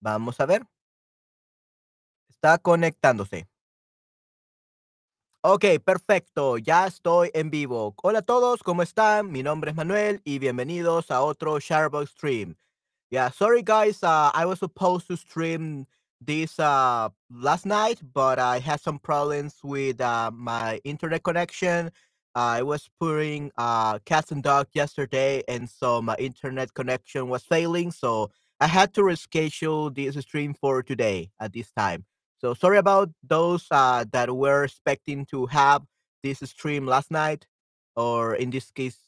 Vamos a ver. Está conectándose. Okey, perfecto, ya estoy en vivo. Hola a todos, ¿cómo están? Mi nombre es Manuel y bienvenidos a otro Sharebox stream. Yeah, sorry guys, uh, I was supposed to stream this uh, last night, but I had some problems with uh, my internet connection. I was putting uh, cats and dog yesterday, and so my internet connection was failing, so I had to reschedule this stream for today at this time. So sorry about those uh, that were expecting to have this stream last night, or in this case,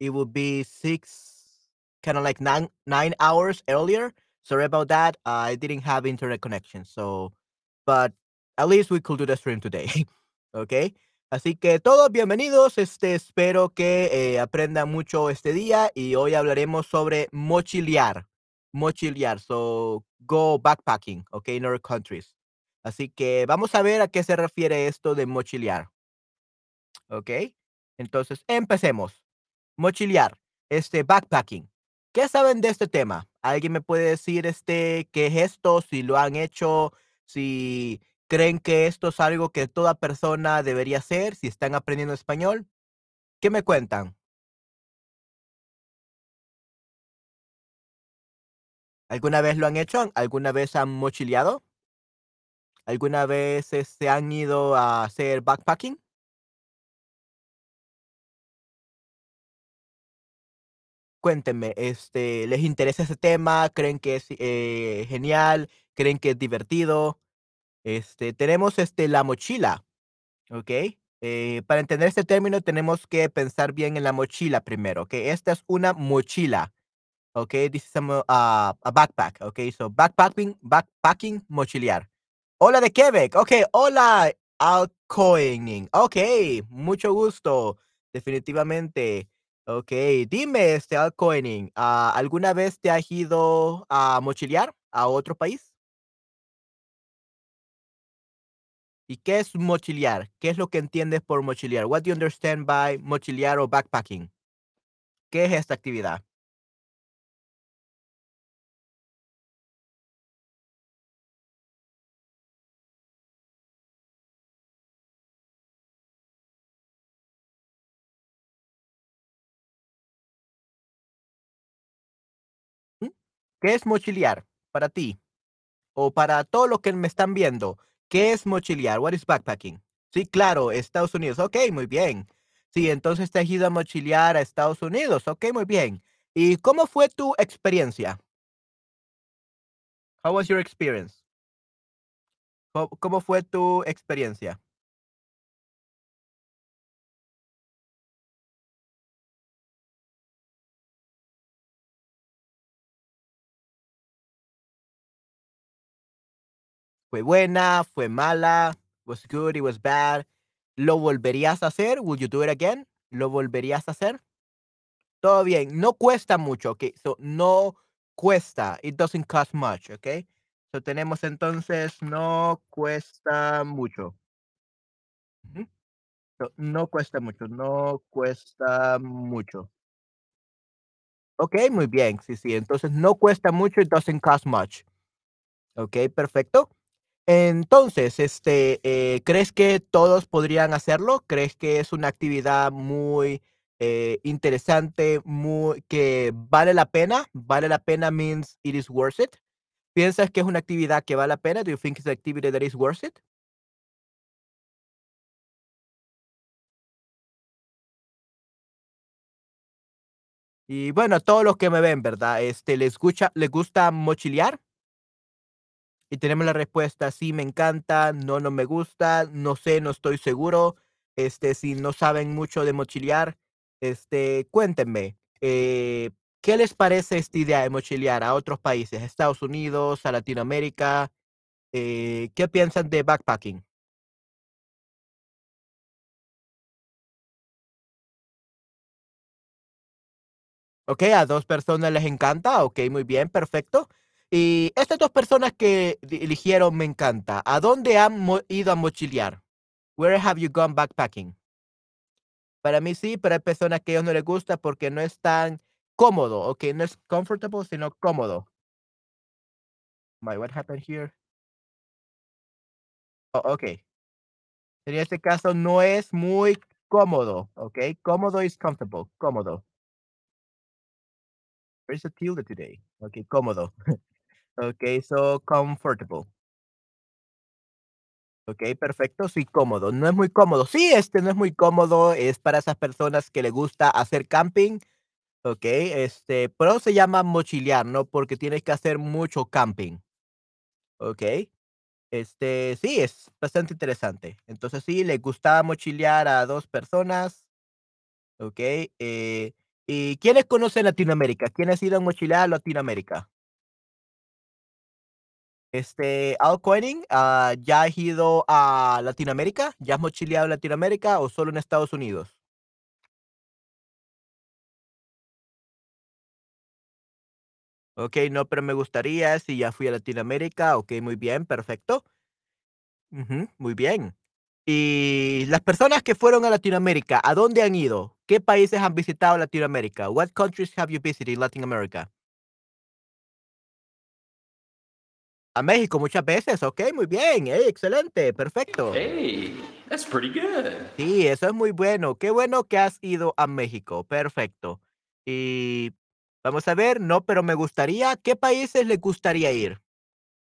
it would be six, kind of like nine nine hours earlier. Sorry about that. I didn't have internet connection, so but at least we could do the stream today. okay. Así que todos bienvenidos. Este espero que eh, aprendan mucho este día y hoy hablaremos sobre mochilear. Mochilear. So go backpacking, okay, in other countries. Así que vamos a ver a qué se refiere esto de mochilear. ¿Ok? Entonces, empecemos. Mochilear, este, backpacking. ¿Qué saben de este tema? ¿Alguien me puede decir, este, qué es esto? Si lo han hecho, si creen que esto es algo que toda persona debería hacer, si están aprendiendo español. ¿Qué me cuentan? ¿Alguna vez lo han hecho? ¿Alguna vez han mochileado? ¿Alguna vez, se este, han ido a hacer backpacking? Cuéntenme, este, ¿les interesa ese tema? ¿Creen que es, eh, genial? ¿Creen que es divertido? Este, tenemos, este, la mochila, ¿ok? Eh, para entender este término tenemos que pensar bien en la mochila primero, ¿ok? Esta es una mochila, ¿ok? This is a, a backpack, ¿ok? So backpacking, backpacking, mochilear. Hola de Quebec. Okey, hola, Alcoening. Okey, mucho gusto, definitivamente. Okey, dime, este, Alcoening, ah, ¿alguna vez te has ido a mochilear a otro país? ¿Y qué es mochilear? ¿Qué es lo que entiendes por mochilear? What do you understand by mochilear o backpacking? ¿Qué es esta actividad? ¿Qué es mochilear para ti? O para todos los que me están viendo, ¿qué es mochilear? What is backpacking? Sí, claro, Estados Unidos. Okey, muy bien. Sí, entonces te has ido a mochilear a Estados Unidos. Okey, muy bien. ¿Y cómo fue tu experiencia? How was your experience? ¿Co cómo fue tu experiencia? ¿Fue buena? ¿Fue mala? Was good? It was bad? ¿Lo volverías a hacer? Would you do it again? ¿Lo volverías a hacer? Todo bien, no cuesta mucho, okey, so, no cuesta, it doesn't cost much, okey. So, tenemos entonces, no cuesta mucho. No cuesta mucho, no cuesta mucho. Okey, muy bien, sí, sí, entonces no cuesta mucho, it doesn't cost much. Okey, perfecto. Entonces, este, eh, ¿crees que todos podrían hacerlo? ¿Crees que es una actividad muy, eh, interesante, muy que vale la pena? ¿Vale la pena means it is worth it? ¿Piensas que es una actividad que vale la pena? Do you think it's an activity that is worth it? Y bueno, a todos los que me ven, ¿verdad? Este, ¿les gucha les gusta mochilear? Y tenemos la respuesta, sí, me encanta, no, no me gusta, no sé, no estoy seguro. Este, si no saben mucho de mochilear, este, cuéntenme, eh, ¿qué les parece esta idea de mochilear a otros países, Estados Unidos, a Latinoamérica? Eh, ¿qué piensan de backpacking? Okey, a 2 personas les encanta, okey, muy bien, perfecto. Y estas 2 personas que eligieron me encanta, ¿a dónde han ido a mochilear? Where have you gone backpacking? Para mí sí, pero hay personas que a ellos no les gusta porque no es tan cómodo, okey, no es comfortable, sino cómodo. My, what happened here? Oh, okey. En este caso no es muy cómodo, okey. Cómodo is comfortable, cómodo. Where's the tilde today? Okey, cómodo. Okey, so comfortable. Okey, perfecto. Sí, cómodo. No es muy cómodo. Sí, este, no es muy cómodo, es para esas personas que le gusta hacer camping, okey, este, pero se llama mochilear, ¿no? Porque tienes que hacer mucho camping. Okey. Este, sí, es bastante interesante. Entonces, sí, le gusta mochilear a 2 personas. Okey, eh, ¿y quiénes conocen Latinoamérica? ¿Quién ha ido a mochilear a Latinoamérica? Este, Al ah, ¿ya has ido a Latinoamérica? ¿Ya has mochileado en Latinoamérica o solo en Estados Unidos? Okey, no, pero me gustaría, si ya fui a Latinoamérica, okey, muy bien, perfecto. Muy bien. Y las personas que fueron a Latinoamérica, ¿a dónde han ido? ¿Qué países han visitado Latinoamérica? What countries have you visited in Latin America? A México muchas veces, okey, muy bien, ey, excelente, perfecto. Hey, that's pretty good. Sí, eso es muy bueno. Qué bueno que has ido a México, perfecto. Y vamos a ver, no, pero me gustaría, ¿qué países le gustaría ir?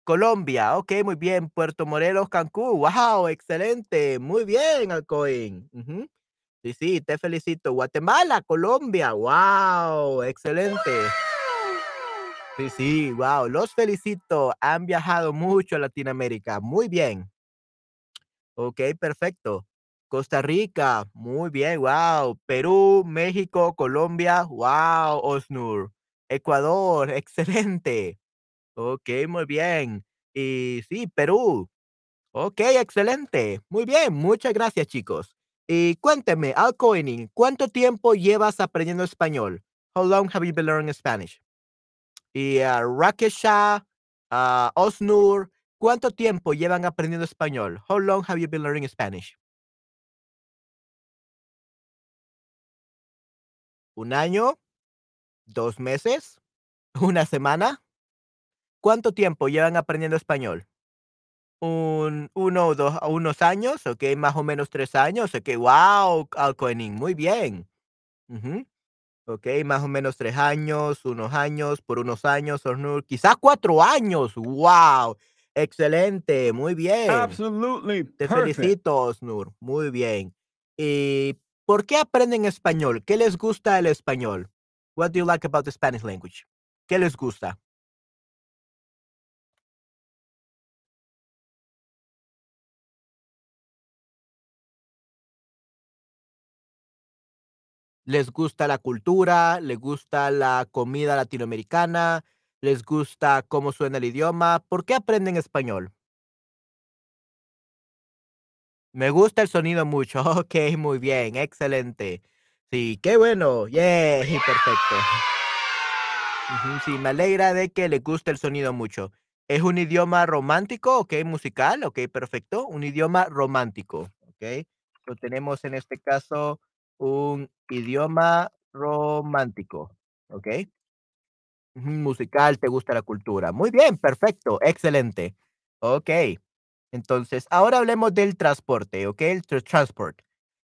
Colombia, okey, muy bien. Puerto Morelos, Cancún, guau, excelente, muy bien, Alcoin. Ujú. Sí, sí, te felicito. Guatemala, Colombia, guau, excelente. Sí, sí, guau, los felicito. Han viajado mucho a Latinoamérica, muy bien. Okey, perfecto. Costa Rica, muy bien, guau. Perú, México, Colombia, guau, Osnur. Ecuador, excelente. Okey, muy bien. Y sí, Perú. Okey, excelente. Muy bien, muchas gracias, chicos. Y cuénteme, Alcoining, ¿cuánto tiempo llevas aprendiendo español? How long have you been learning Spanish? Y, ah, Rakesha, ah, Osnur, ¿cuánto tiempo llevan aprendiendo español? How long have you been learning Spanish? ¿Un año? ¿2 meses? ¿Una semana? ¿Cuánto tiempo llevan aprendiendo español? Un 1 o 2 o unos años, okey, más o menos 3 años, okey, guau, Alcoining, muy bien. Okey, más o menos 3 años, unos años, por unos años, Osnur, quizás 4 años, guau, excelente, muy bien. Absolutely Te perfect. felicito, Osnur, muy bien. ¿Y por qué aprenden español? ¿Qué les gusta el español? What do you like about the Spanish language? ¿Qué les gusta? ¿Les gusta la cultura? ¿Les gusta la comida latinoamericana? ¿Les gusta cómo suena el idioma? ¿Por qué aprenden español? Me gusta el sonido mucho. Okey, muy bien, excelente. Sí, qué bueno, yay, perfecto. Sí, me alegra de que le guste el sonido mucho. ¿Es un idioma romántico, okey, musical? Okey, perfecto, un idioma romántico, okey. Lo tenemos en este caso un idioma romántico. Ujú, musical, te gusta la cultura. Muy bien, perfecto, excelente. Okey. Entonces, ahora hablemos del transporte, okey, el tr transport.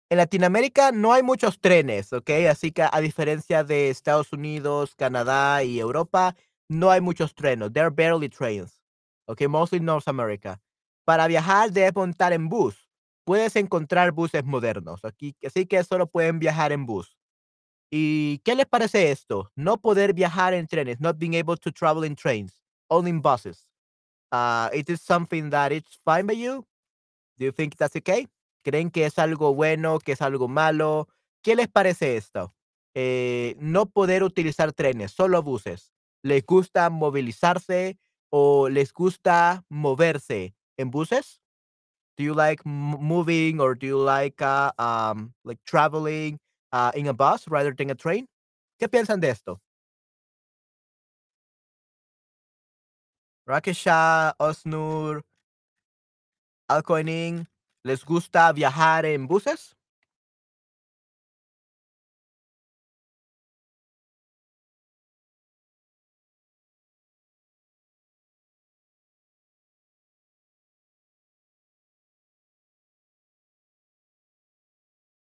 En Latinoamérica no hay muchos trenes, okey, así que a diferencia de Estados Unidos, Canadá y Europa, no hay muchos trenes. There are barely trains, okey, mostly North America. Para viajar debes montar en bus. Puedes encontrar buses modernos aquí, así que solo pueden viajar en bus. ¿Y qué les parece esto? No poder viajar en trenes, not being able to travel in trains, only in buses. Ah, is this something that it's fine by you? Do you think that's okay? ¿Creen que es algo bueno, que es algo malo? ¿Qué les parece esto? Eh, no poder utilizar trenes, solo buses. ¿Les gusta movilizarse o les gusta moverse en buses? Do you like m moving or do you like, ah, um, like traveling, ah, in a bus rather than a train? ¿Qué piensan de esto? Rakesha, Osnur, Alkoining, ¿les gusta viajar en buses?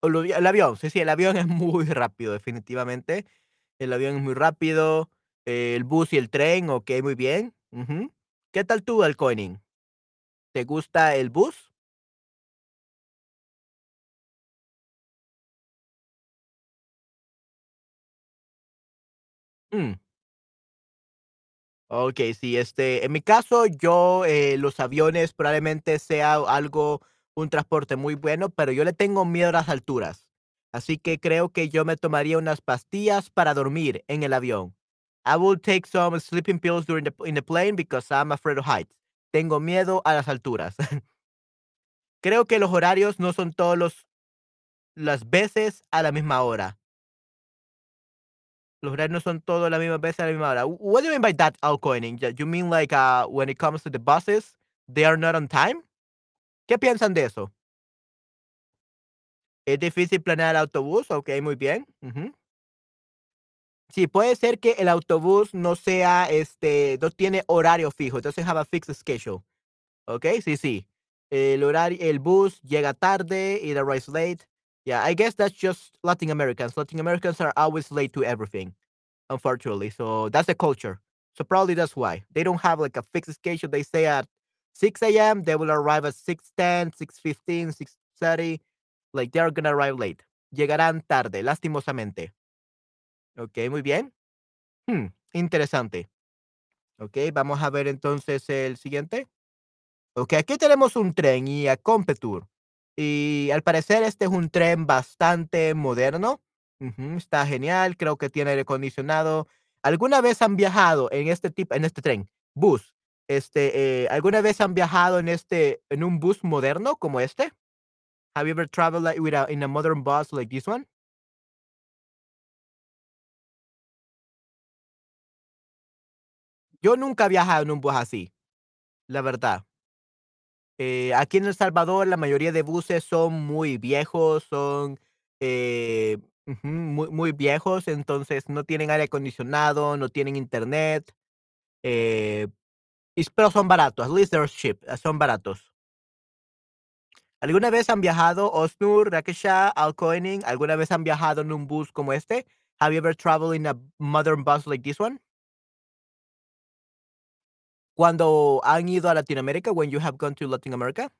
El avión, sí, sí, el avión es muy rápido, definitivamente. El avión es muy rápido, el bus y el tren, okey, muy bien. ¿Qué tal tú, el Koenig? ¿Te gusta el bus? Mm. Okey, sí, este, en mi caso, yo, eh, los aviones probablemente sea algo un transporte muy bueno, pero yo le tengo miedo a las alturas. Así que creo que yo me tomaría unas pastillas para dormir en el avión. I will take some sleeping pills during the in the plane because I'm afraid of heights. Tengo miedo a las alturas. Creo que los horarios no son todos los las veces a la misma hora. Los horarios no son todos la misma vez a la misma hora. What do you mean by that, Alcoining? You mean like, uh, when it comes to the buses, they are not on time? ¿Qué piensan de eso? ¿Es difícil planear el autobús? Okey, muy bien. Ujú. Sí, puede ser que el autobús no sea, este, no tiene horario fijo. Doesn't have a fixed schedule. Okey, sí, sí. El horario el bus llega tarde, it arrives late. Yeah, I guess that's just Latin Americans. Latin Americans are always late to everything, unfortunately. So that's the culture. So probably that's why. They don't have like a fixed schedule. They say at 6 AM, they will arrive at 6:10, 6:15, 6:30. Like they are gonna arrive late. Llegarán tarde, lastimosamente. Okey, muy bien. Hmm, interesante. Okey, vamos a ver entonces el siguiente. Okey, aquí tenemos un tren y a Competour. Y al parecer este es un tren bastante moderno. Ujú, está genial, creo que tiene aire acondicionado. ¿Alguna vez han viajado en este tipo en este tren, bus? Este, eh, ¿alguna vez han viajado en este en un bus moderno como este? Have you ever traveled like with a in a modern bus like this one? Yo nunca he viajado en un bus así, la verdad. Eh, aquí en El Salvador, la mayoría de buses son muy viejos, son, eh, muy muy viejos, entonces no tienen aire acondicionado, no tienen internet, eh, pero son baratos, at least they're cheap, ah, son baratos. ¿Alguna vez han viajado, Osnur, Rakesha, Alcoining, alguna vez han viajado en un bus como este? Have you ever traveled in a modern bus like this one? Cuando han ido a Latinoamérica, when you have gone to Latin America?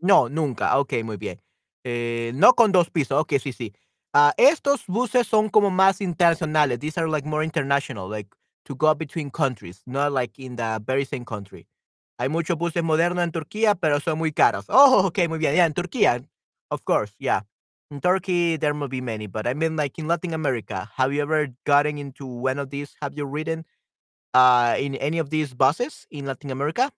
No, nunca. Okey, muy bien. Eh, no con 2 pisos. Okey, sí, sí. Ah, estos buses son como más internacionales. These are like more international, like to go between countries, not like in the very same country. Hay muchos buses modernos en Turquía, pero son muy caros. Oh, okey, muy bien. Yeah, en Turquía, of course, yeah. In Turkey, there will be many, but I mean like in Latin America, have you ever gotten into one of these? Have you ridden, ah, in any of these buses in Latin America?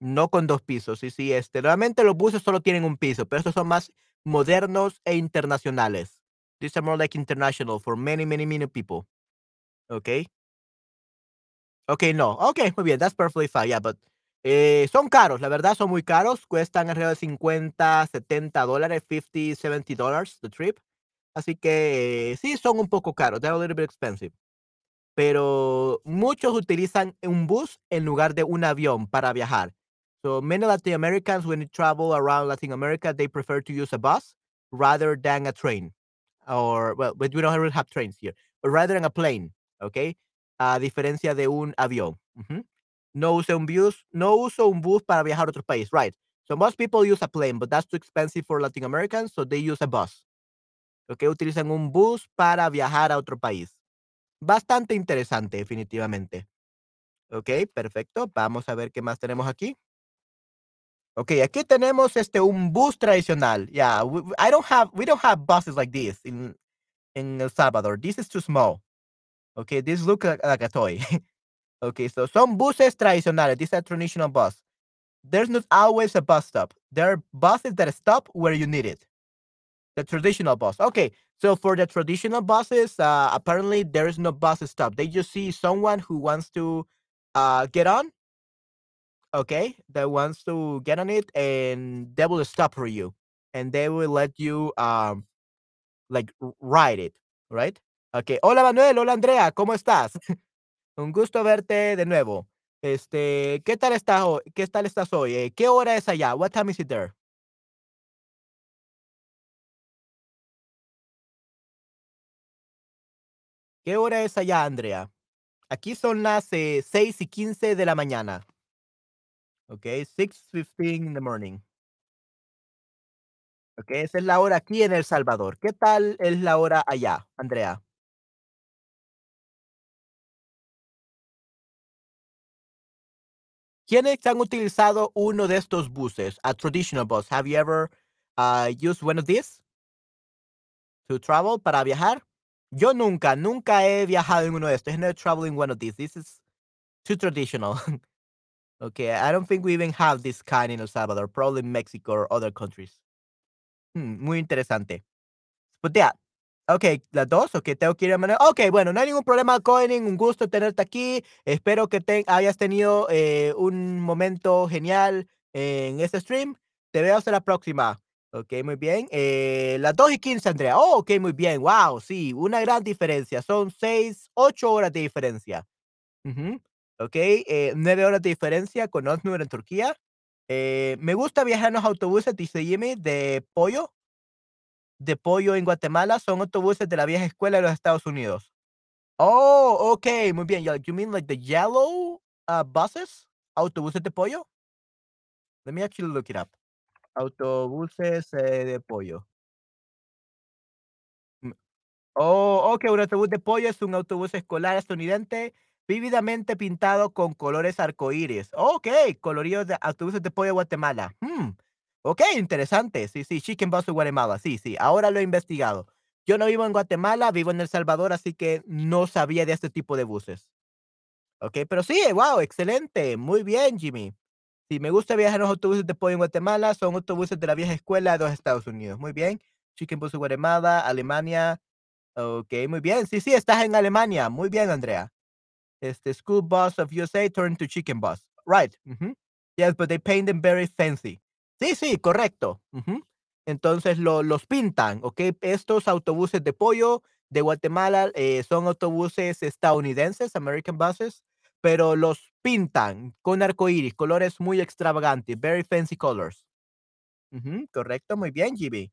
No con 2 pisos, sí, sí, este, realmente los buses solo tienen un piso, pero estos son más modernos e internacionales. These are more like international for many, many, many people. Okey. Okey, no. Okey, muy bien, that's perfectly fine, yeah, but, eh, son caros, la verdad son muy caros, cuestan alrededor de 50, 70 dólares, 50, 70 dollars the trip. Así que sí, son un poco caros, they're a little bit expensive. Pero muchos utilizan un bus en lugar de un avión para viajar. So many Latin Americans, when they travel around Latin America, they prefer to use a bus rather than a train. Or, well, but we don't really have trains here, but rather than a plane, Okay, A diferencia de un avión. Ujú. No uso un bus no uso un bus para viajar a otro país, right. So most people use a plane, but that's too expensive for Latin Americans, so they use a bus. Okay, utilizan un bus para viajar a otro país. Bastante interesante, definitivamente. Okey, perfecto. Vamos a ver qué más tenemos aquí. Okey, aquí tenemos, este, un bus tradicional. Yeah, we I don't have we don't have buses like this in in El Salvador. This is too small. Okay, this look like like a toy. Okay, so some buses tradicionales. These a traditional bus. There's not always a bus stop. There are buses that stop where you need it. The traditional bus. Okay, so for the traditional buses, uh, apparently there is no bus stop. They just see someone who wants to, uh, get on okay, that wants to get on it, and they will stop for you, and they will let you, um, like, ride it, right? Okay. Hola, Manuel. Hola, Andrea. ¿Cómo estás? Un gusto verte de nuevo. Este, ¿qué tal estás hoy? ¿Qué tal estás hoy? Eh, ¿qué hora es allá? What time is it there? ¿Qué hora es allá, Andrea? Aquí son las eh, 6 y 15 de la mañana. Ok, 6:15 in the morning. Ok, esa es la hora aquí en El Salvador. ¿Qué tal es la hora allá, Andrea? ¿Quiénes han utilizado uno de estos buses? A traditional bus. Have you ever uh, used one of these to travel para viajar? Yo nunca, nunca he viajado en uno de estos. I never traveled in one of these. This is too traditional. okay, I don't think we even have this kind in El Salvador. Probably Mexico or other countries. Hmm, muy interesante. But yeah, Ok, las dos, ok, tengo que ir a manera. Ok, bueno, no hay ningún problema, Cohen, un gusto tenerte aquí. Espero que te hayas tenido eh, un momento genial en este stream. Te veo hasta la próxima. Ok, muy bien. Eh, las 2 y 15, Andrea. Oh, ok, muy bien. Wow, sí, una gran diferencia. Son 6, 8 horas de diferencia. Ujú, Ok, eh, 9 horas de diferencia con Osnur en Turquía. Eh, me gusta viajar en los autobuses, dice Jimmy, de pollo de pollo en Guatemala son autobuses de la vieja escuela de los Estados Unidos. Oh, okay, muy bien. You mean like the yellow uh, buses? Autobuses de pollo? Let me actually look it up. Autobuses eh, de pollo. Mm, Oh, ok, un autobús de pollo es un autobús escolar estadounidense vívidamente pintado con colores arcoíris. Ok, coloridos de autobuses de pollo Guatemala. Hmm, Ok, interesante. Sí, sí, Chicken Bus de Guatemala. Sí, sí, ahora lo he investigado. Yo no vivo en Guatemala, vivo en El Salvador, así que no sabía de este tipo de buses. Ok, pero sí, wow, excelente. Muy bien, Jimmy. Si me gusta viajar en los autobuses de pollo en Guatemala, son autobuses de la vieja escuela de los Estados Unidos. Muy bien. Chicken Bus de Guatemala, Alemania. Ok, muy bien. Sí, sí, estás en Alemania. Muy bien, Andrea. Este, school bus of USA turned to chicken bus. Right. Yes, but they paint them very fancy. Sí, sí, correcto. Entonces lo- los pintan, ¿ok? Estos autobuses de pollo de Guatemala eh, son autobuses estadounidenses, American buses, pero los pintan con arcoíris, colores muy extravagantes, very fancy colors. Correcto, muy bien, GB.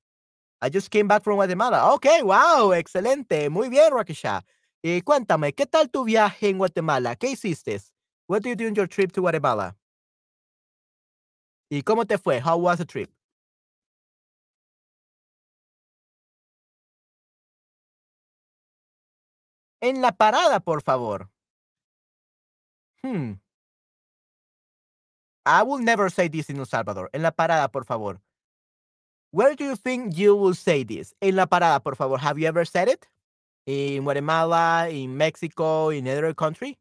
I just came back from Guatemala. Ok, wow, excelente. Muy bien, Rakisha. Y cuéntame, ¿qué tal tu viaje en Guatemala? ¿Qué hiciste? What did you do in your trip to Guatemala? ¿Y cómo te fue? How was the trip? En la parada, por favor. Hmm. I will never say this in El Salvador. En la parada, por favor. Where do you think you will say this? En la parada, por favor. Have you ever said it? In Guatemala, in Mexico, in other country?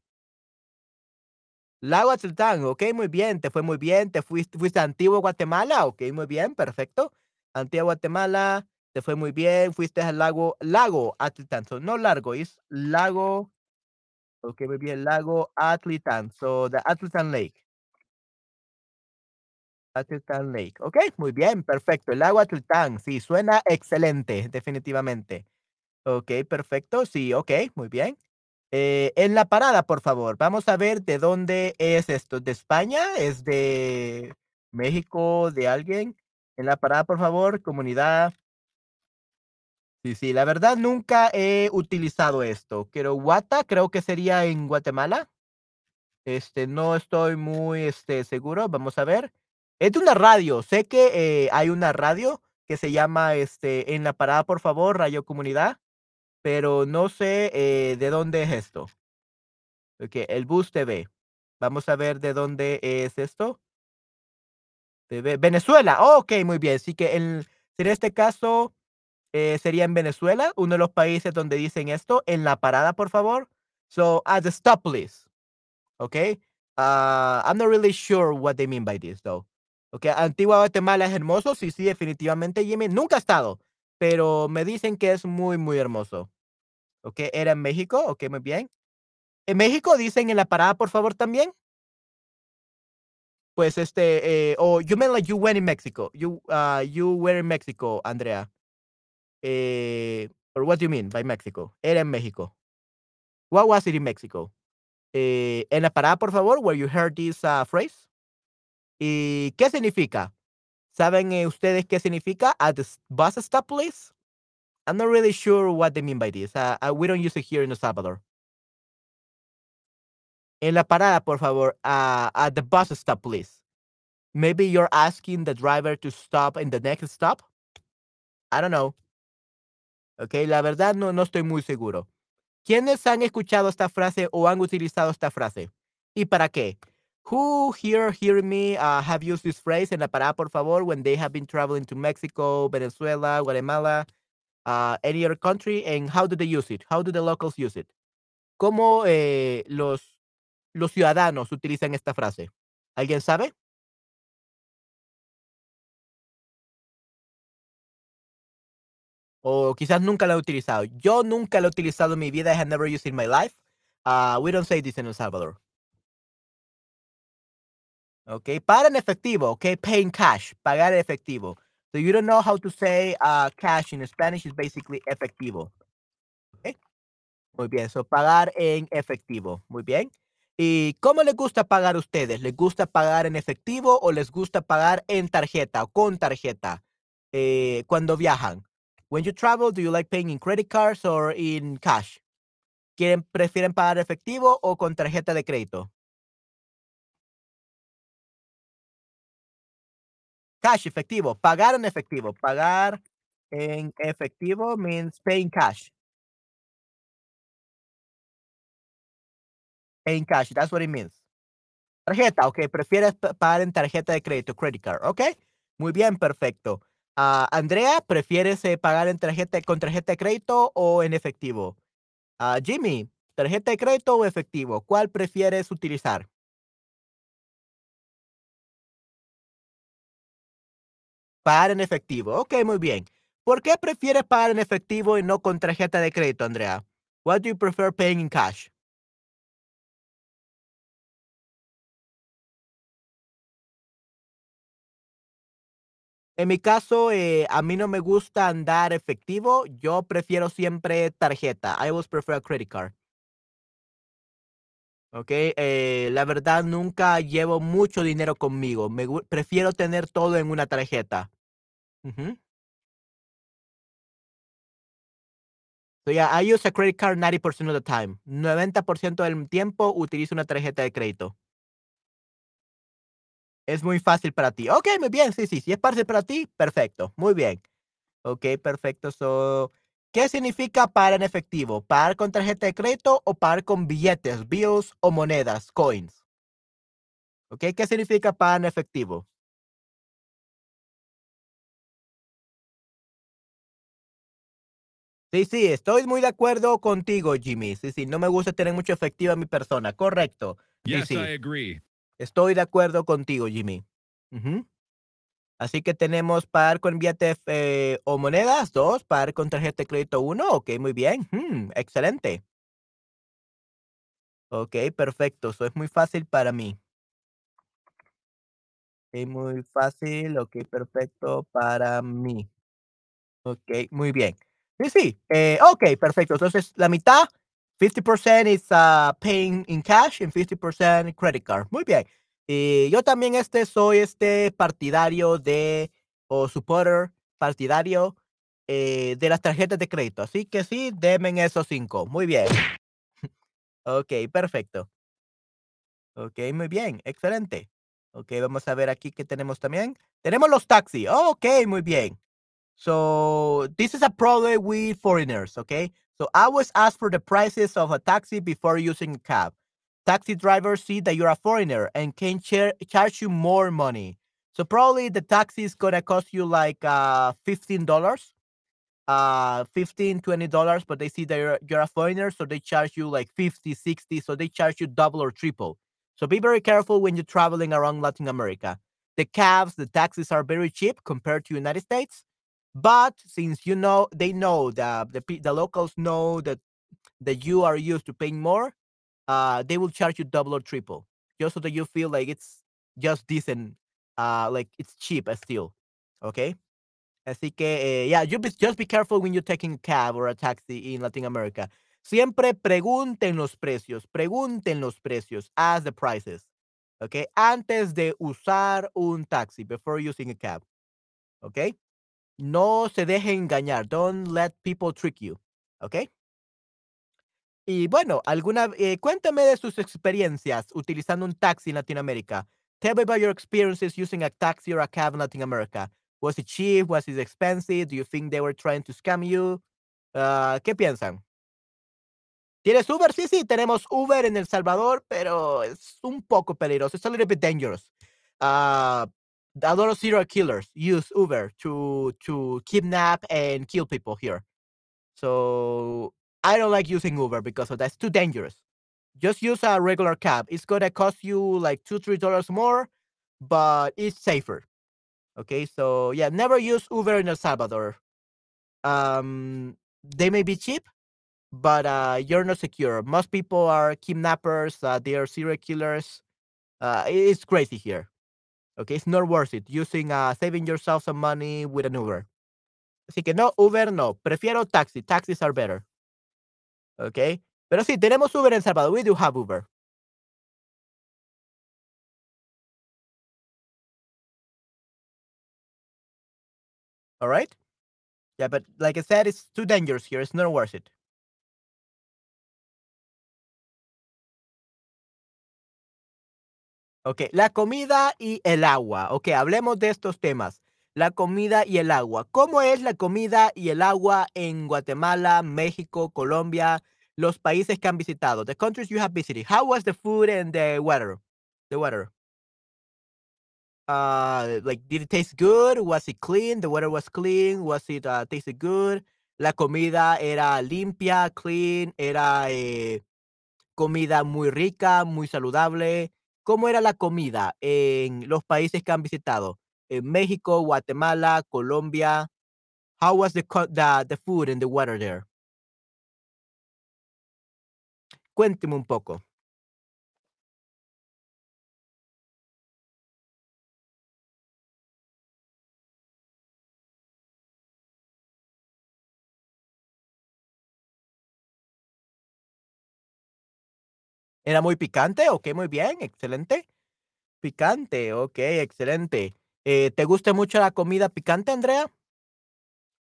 Lago Atlantán, ok, muy bien, te fue muy bien, te fuiste, fuiste a Antigua Guatemala, ok, muy bien, perfecto. Antigua Guatemala, te fue muy bien, fuiste al lago, lago Atlantán, so no largo, es lago, ok, muy bien, lago Atlantán, so the Atlantán Lake. Atlantán Lake. Ok, muy bien, perfecto. El lago Atlantán, sí, suena excelente, definitivamente. Ok, perfecto, sí, ok, muy bien. Eh, en la parada, por favor, vamos a ver de dónde es esto. ¿De España? ¿Es de México? ¿De alguien? En la parada, por favor, comunidad. Sí, sí, la verdad nunca he utilizado esto. Pero Guata creo que sería en Guatemala. Este, no estoy muy, este, seguro, vamos a ver. Es de una radio, sé que, eh, hay una radio que se llama, este, En la parada, por favor, Radio Comunidad, pero no sé, eh, de dónde es esto. Okey, el Bus TV. Vamos a ver de dónde es esto. TV Venezuela, okey, muy bien. Sí que en en este caso, eh, sería en Venezuela, uno de los países donde dicen esto, en la parada, por favor. So, at the stop, please. Okay, ah, I'm not really sure what they mean by this though. Okay, Antigua Guatemala es hermoso, sí, sí, definitivamente, Jimmy, nunca he estado, pero me dicen que es muy, muy hermoso. Okey, ¿era en México? Okey, muy bien. ¿En México dicen en la parada, por favor, también? Pues, este, eh, oh, you meant like you went in Mexico. You, ah, you were in Mexico, Andrea. Eh, or what do you mean by Mexico? Era en México. What was it in Mexico? eh, en la parada, por favor, where you heard this uh, phrase. ¿Y qué significa? ¿Saben eh, ustedes qué significa? At the bus stop, please. I'm not really sure what they mean by this. Uh, uh, we don't use it here in El Salvador. En la parada, por favor, uh, at the bus stop, please. Maybe you're asking the driver to stop in the next stop. I don't know. Ok, la verdad no, no estoy muy seguro. ¿Quiénes han escuchado esta frase o han utilizado esta frase? ¿Y para qué? Who here hearing me uh, have used this phrase en la parada, por favor, when they have been traveling to Mexico, Venezuela, Guatemala, uh, any other country, and how do they use it? How do the locals use it? ¿Cómo eh, los, los ciudadanos utilizan esta frase? ¿Alguien sabe? O quizás nunca la he utilizado. Yo nunca la he utilizado en mi vida. I have never used it in my life. Uh, we don't say this in El Salvador. Okay, pagar en efectivo. Okay, paying cash. Pagar en efectivo. So you don't know how to say uh, cash in Spanish is basically efectivo. Okay. Muy bien. So pagar en efectivo. Muy bien. ¿Y cómo les gusta pagar a ustedes? ¿Les gusta pagar en efectivo o les gusta pagar en tarjeta o con tarjeta eh, cuando viajan? When you travel, do you like paying in credit cards or in cash? ¿Quieren, prefieren pagar efectivo o con tarjeta de crédito? Cash, efectivo. Pagar en efectivo. Pagar en efectivo means paying cash. Paying cash, that's what it means. Tarjeta, ok. Prefieres pagar en tarjeta de crédito, credit card, ok. Muy bien, perfecto. Uh, Andrea, ¿prefieres eh, pagar en tarjeta, con tarjeta de crédito o en efectivo? Uh, Jimmy, ¿tarjeta de crédito o efectivo? ¿Cuál prefieres utilizar? Pagar en efectivo. Ok, muy bien. ¿Por qué prefieres pagar en efectivo y no con tarjeta de crédito, Andrea? What do you prefer paying in cash? En mi caso, eh, a mí no me gusta andar efectivo. Yo prefiero siempre tarjeta. I always prefer a credit card. Ok, eh, la verdad nunca llevo mucho dinero conmigo. Me prefiero tener todo en una tarjeta. So yeah, I use a credit card 90% of the time. 90% del tiempo utilizo una tarjeta de crédito. Es muy fácil para ti. Ok, muy bien. Sí, sí, sí es fácil para ti, perfecto. Muy bien. Ok, perfecto. So, ¿Qué significa pagar en efectivo? ¿Pagar con tarjeta de crédito o pagar con billetes, bills o monedas, coins? Ok, ¿qué significa pagar en efectivo? Sí, sí, estoy muy de acuerdo contigo, Jimmy. Sí, sí, no me gusta tener mucho efectivo en mi persona. Correcto. Sí, sí. I agree. Estoy de acuerdo contigo, Jimmy. Así que tenemos pagar con billetes eh, o monedas, dos, pagar con tarjeta de crédito, uno. Ok, muy bien. Hmm, excelente. Ok, perfecto. Eso es muy fácil para mí. Es muy fácil. Ok, perfecto para mí. Ok, muy bien. Sí, sí. Eh, ok, perfecto. Entonces, la mitad 50% is uh, paying in cash and 50% credit card. Muy bien. Y yo también este soy este partidario de o supporter partidario eh, de las tarjetas de crédito. Así que sí, denme esos cinco. Muy bien. ok, perfecto. Ok, muy bien. Excelente. Ok, vamos a ver aquí qué tenemos también. Tenemos los taxis. ok, muy bien. So this is a problem with foreigners. Okay. So always ask for the prices of a taxi before using a cab. Taxi drivers see that you're a foreigner and can char charge you more money. So probably the taxi is gonna cost you like uh fifteen dollars, uh 15 20 dollars, but they see that you're, you're a foreigner, so they charge you like 50, 60, so they charge you double or triple. So be very careful when you're traveling around Latin America. The cabs, the taxis are very cheap compared to United States, but since you know, they know that the the locals know that that you are used to paying more, uh, they will charge you double or triple, just so that you feel like it's just decent, uh, like it's cheap still. Okay. Así que, eh, yeah, you be, just be careful when you're taking a cab or a taxi in Latin America. Siempre pregunten los precios, pregunten los precios, ask the prices, okay? Antes de usar un taxi, before using a cab, ¿ok? No se dejen engañar, don't let people trick you, ¿ok? Y bueno, alguna, eh, cuéntame de sus experiencias utilizando un taxi en Latinoamérica. Tell me about your experiences using a taxi or a cab in Latin America. Was it cheap? Was it expensive? Do you think they were trying to scam you? Ah, ¿Qué piensan? ¿Tienes Uber? Sí, sí, tenemos Uber en El Salvador, pero es un poco peligroso. It's a little bit dangerous. Uh, a lot of serial killers use Uber to to kidnap and kill people here. So I don't like using Uber because of that. It's too dangerous. Just use a regular cab. It's gonna cost you like two, three dollars more, but it's safer. Okay, so yeah, never use Uber in El Salvador. Um, they may be cheap, but uh, you're not secure. Most people are kidnappers. Uh, they are serial killers. Uh, it's crazy here. Okay, it's not worth it using uh, saving yourself some money with an Uber. Así que no, Uber no. Prefiero taxi. Taxis are better. Okay. Pero sí, tenemos Uber en Salvador. We do have Uber. All right. Yeah, but like I said, it's too dangerous here. It's not worth it. Ok, la comida y el agua. Ok, hablemos de estos temas. La comida y el agua. ¿Cómo es la comida y el agua en Guatemala, México, Colombia, los países que han visitado? The countries you have visited. How was the food and the weather? The weather. Uh, like, did it taste good? Was it clean? The weather was clean. Was it uh, tasted good? La comida era limpia, clean, era eh, comida muy rica, muy saludable. ¿Cómo era la comida en los países que han visitado? En México, Guatemala, Colombia. How was the, the, the food and the weather there? Cuénteme un poco. ¿Era muy picante? Ok, muy bien, excelente. Picante, ok, excelente. Eh, ¿Te gusta mucho la comida picante, Andrea?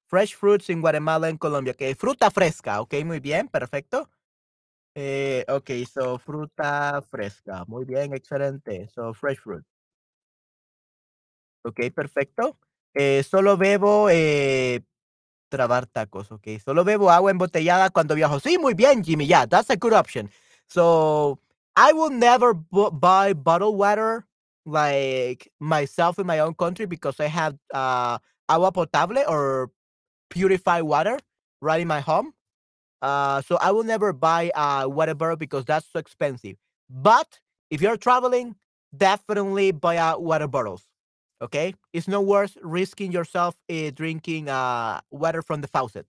Fresh fruits in Guatemala en Colombia. Ok, fruta fresca. Ok, muy bien, perfecto. Eh, ok, so fruta fresca. Muy bien, excelente. So fresh fruit. Ok, perfecto. Eh, solo bebo eh, trabar tacos. Ok, solo bebo agua embotellada cuando viajo. Sí, muy bien, Jimmy. Yeah, that's a good option. So I will never buy bottled water like myself in my own country because I have uh, agua potable or purified water right in my home. Uh, so I will never buy uh, water bottle because that's so expensive. But if you're traveling, definitely buy out water bottles. Okay, it's no worth risking yourself uh, drinking uh, water from the faucet.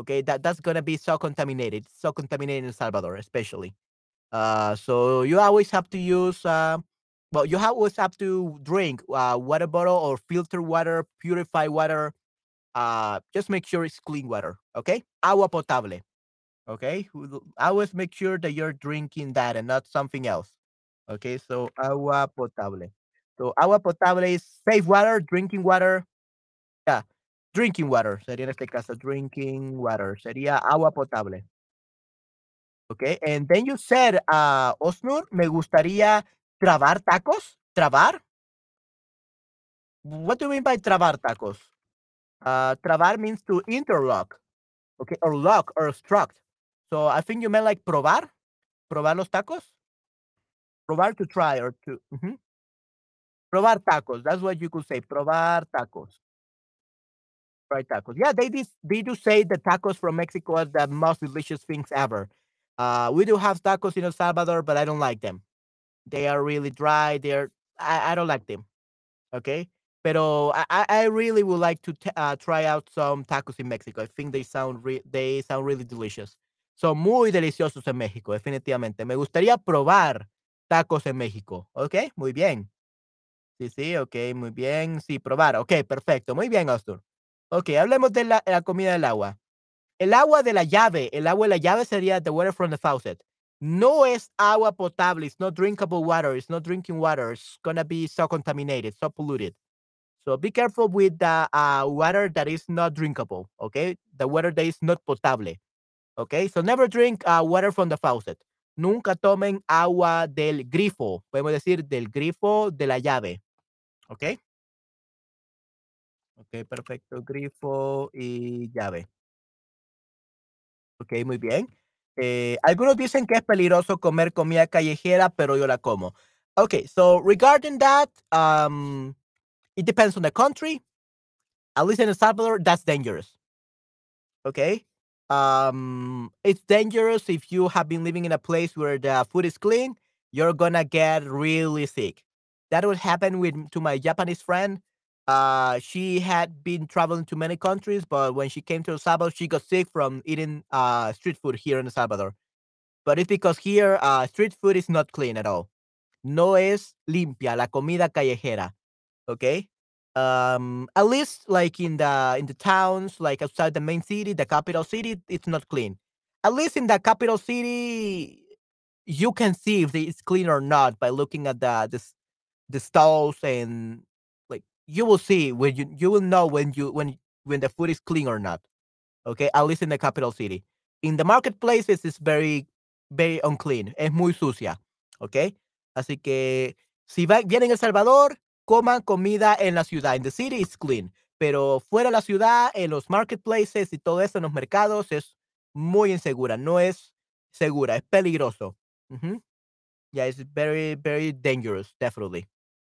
Okay, that that's gonna be so contaminated, so contaminated in Salvador, especially. Uh, so you always have to use, uh, well, you always have to drink uh, water bottle or filter water, purified water. Uh, just make sure it's clean water. Okay, agua potable. Okay, always make sure that you're drinking that and not something else. Okay, so agua potable. So agua potable is safe water, drinking water. Drinking water. Sería en este caso drinking water. Sería agua potable. Okay, and then you said, uh, Osnur, me gustaría trabar tacos. ¿Trabar? What do you mean by trabar tacos? Uh, trabar means to interlock, okay, or lock or obstruct. So I think you meant like probar, probar los tacos. Probar to try or to. Uh -huh. Probar tacos. That's what you could say. Probar tacos. Try tacos. Yeah, they they do say the tacos from Mexico are the most delicious things ever. Uh, we do have tacos in El Salvador, but I don't like them. They are really dry. They're I, I don't like them. Okay, pero I, I really would like to uh, try out some tacos in Mexico. I think they sound re they sound really delicious. Son muy deliciosos en México, definitivamente. Me gustaría probar tacos en México. Ok, muy bien. Sí, sí, ok, muy bien. Sí, probar. Ok, perfecto. Muy bien, Astur. Ok, hablemos de la, comida del agua. El agua de la llave, el agua de la llave sería the water from the faucet. No es agua potable. It's not drinkable water. It's not drinking water. It's gonna be so contaminated, so polluted. So be careful with the uh, water that is not drinkable. Okay, the water that is not potable. Okay, so never drink uh, water from the faucet. Nunca tomen agua del grifo. Podemos decir del grifo de la llave. Okay. Ok, perfecto. Grifo y llave. Ok, muy bien. Eh, algunos dicen que es peligroso comer comida callejera, pero yo la como. Okay, so regarding that, um, it depends on the country. At least in El Salvador, that's dangerous. Okay. Um, it's dangerous if you have been living in a place where the food is clean. You're gonna get really sick. That would happen with to my Japanese friend. Uh, she had been traveling to many countries, but when she came to El Salvador, she got sick from eating uh, street food here in El Salvador. But it's because here uh, street food is not clean at all. No es limpia la comida callejera. Okay. Um, at least like in the in the towns, like outside the main city, the capital city, it's not clean. At least in the capital city, you can see if it's clean or not by looking at the the, the stalls and you will see when you you will know when you when when the food is clean or not. Okay, at least in the capital city. In the marketplaces, it's very very unclean. Es muy sucia. Okay, así que si va, vienen a El Salvador, coman comida en la ciudad. In the city, it's clean. Pero fuera de la ciudad, en los marketplaces y todo eso, en los mercados, es muy insegura. No es segura, es peligroso. Mm -hmm. Yeah, it's very, very dangerous, definitely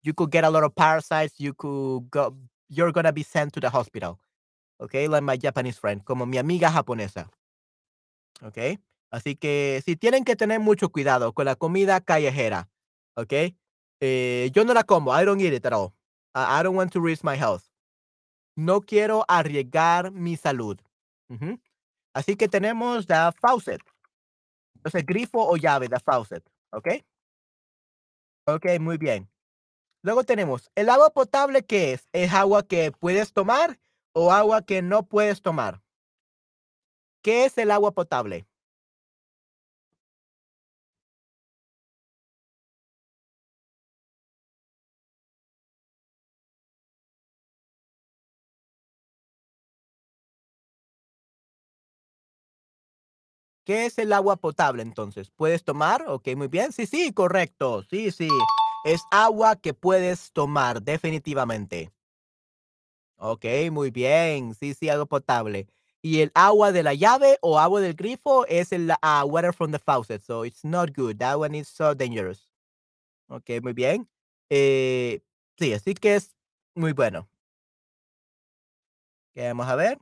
you could get a lot of parasites. You could go, you're gonna be sent to the hospital. Okay, like my Japanese friend, como mi amiga japonesa. Okay, así que si tienen que tener mucho cuidado con la comida callejera. Okay, eh, yo no la como. I don't eat it at all. I, don't want to risk my health. No quiero arriesgar mi salud. Así que tenemos the faucet. Entonces, grifo o llave, the faucet. ¿Ok? Ok, muy bien. Luego tenemos el agua potable, ¿qué es? ¿Es agua que puedes tomar o agua que no puedes tomar? ¿Qué es el agua potable? ¿Qué es el agua potable entonces? ¿Puedes tomar? Ok, muy bien. Sí, sí, correcto. Sí, sí. Es agua que puedes tomar, definitivamente. Ok, muy bien. Sí, sí, agua potable. Y el agua de la llave o agua del grifo es el uh, water from the faucet. So it's not good. That one is so dangerous. Ok, muy bien. Eh, sí, así que es muy bueno. Vamos a ver.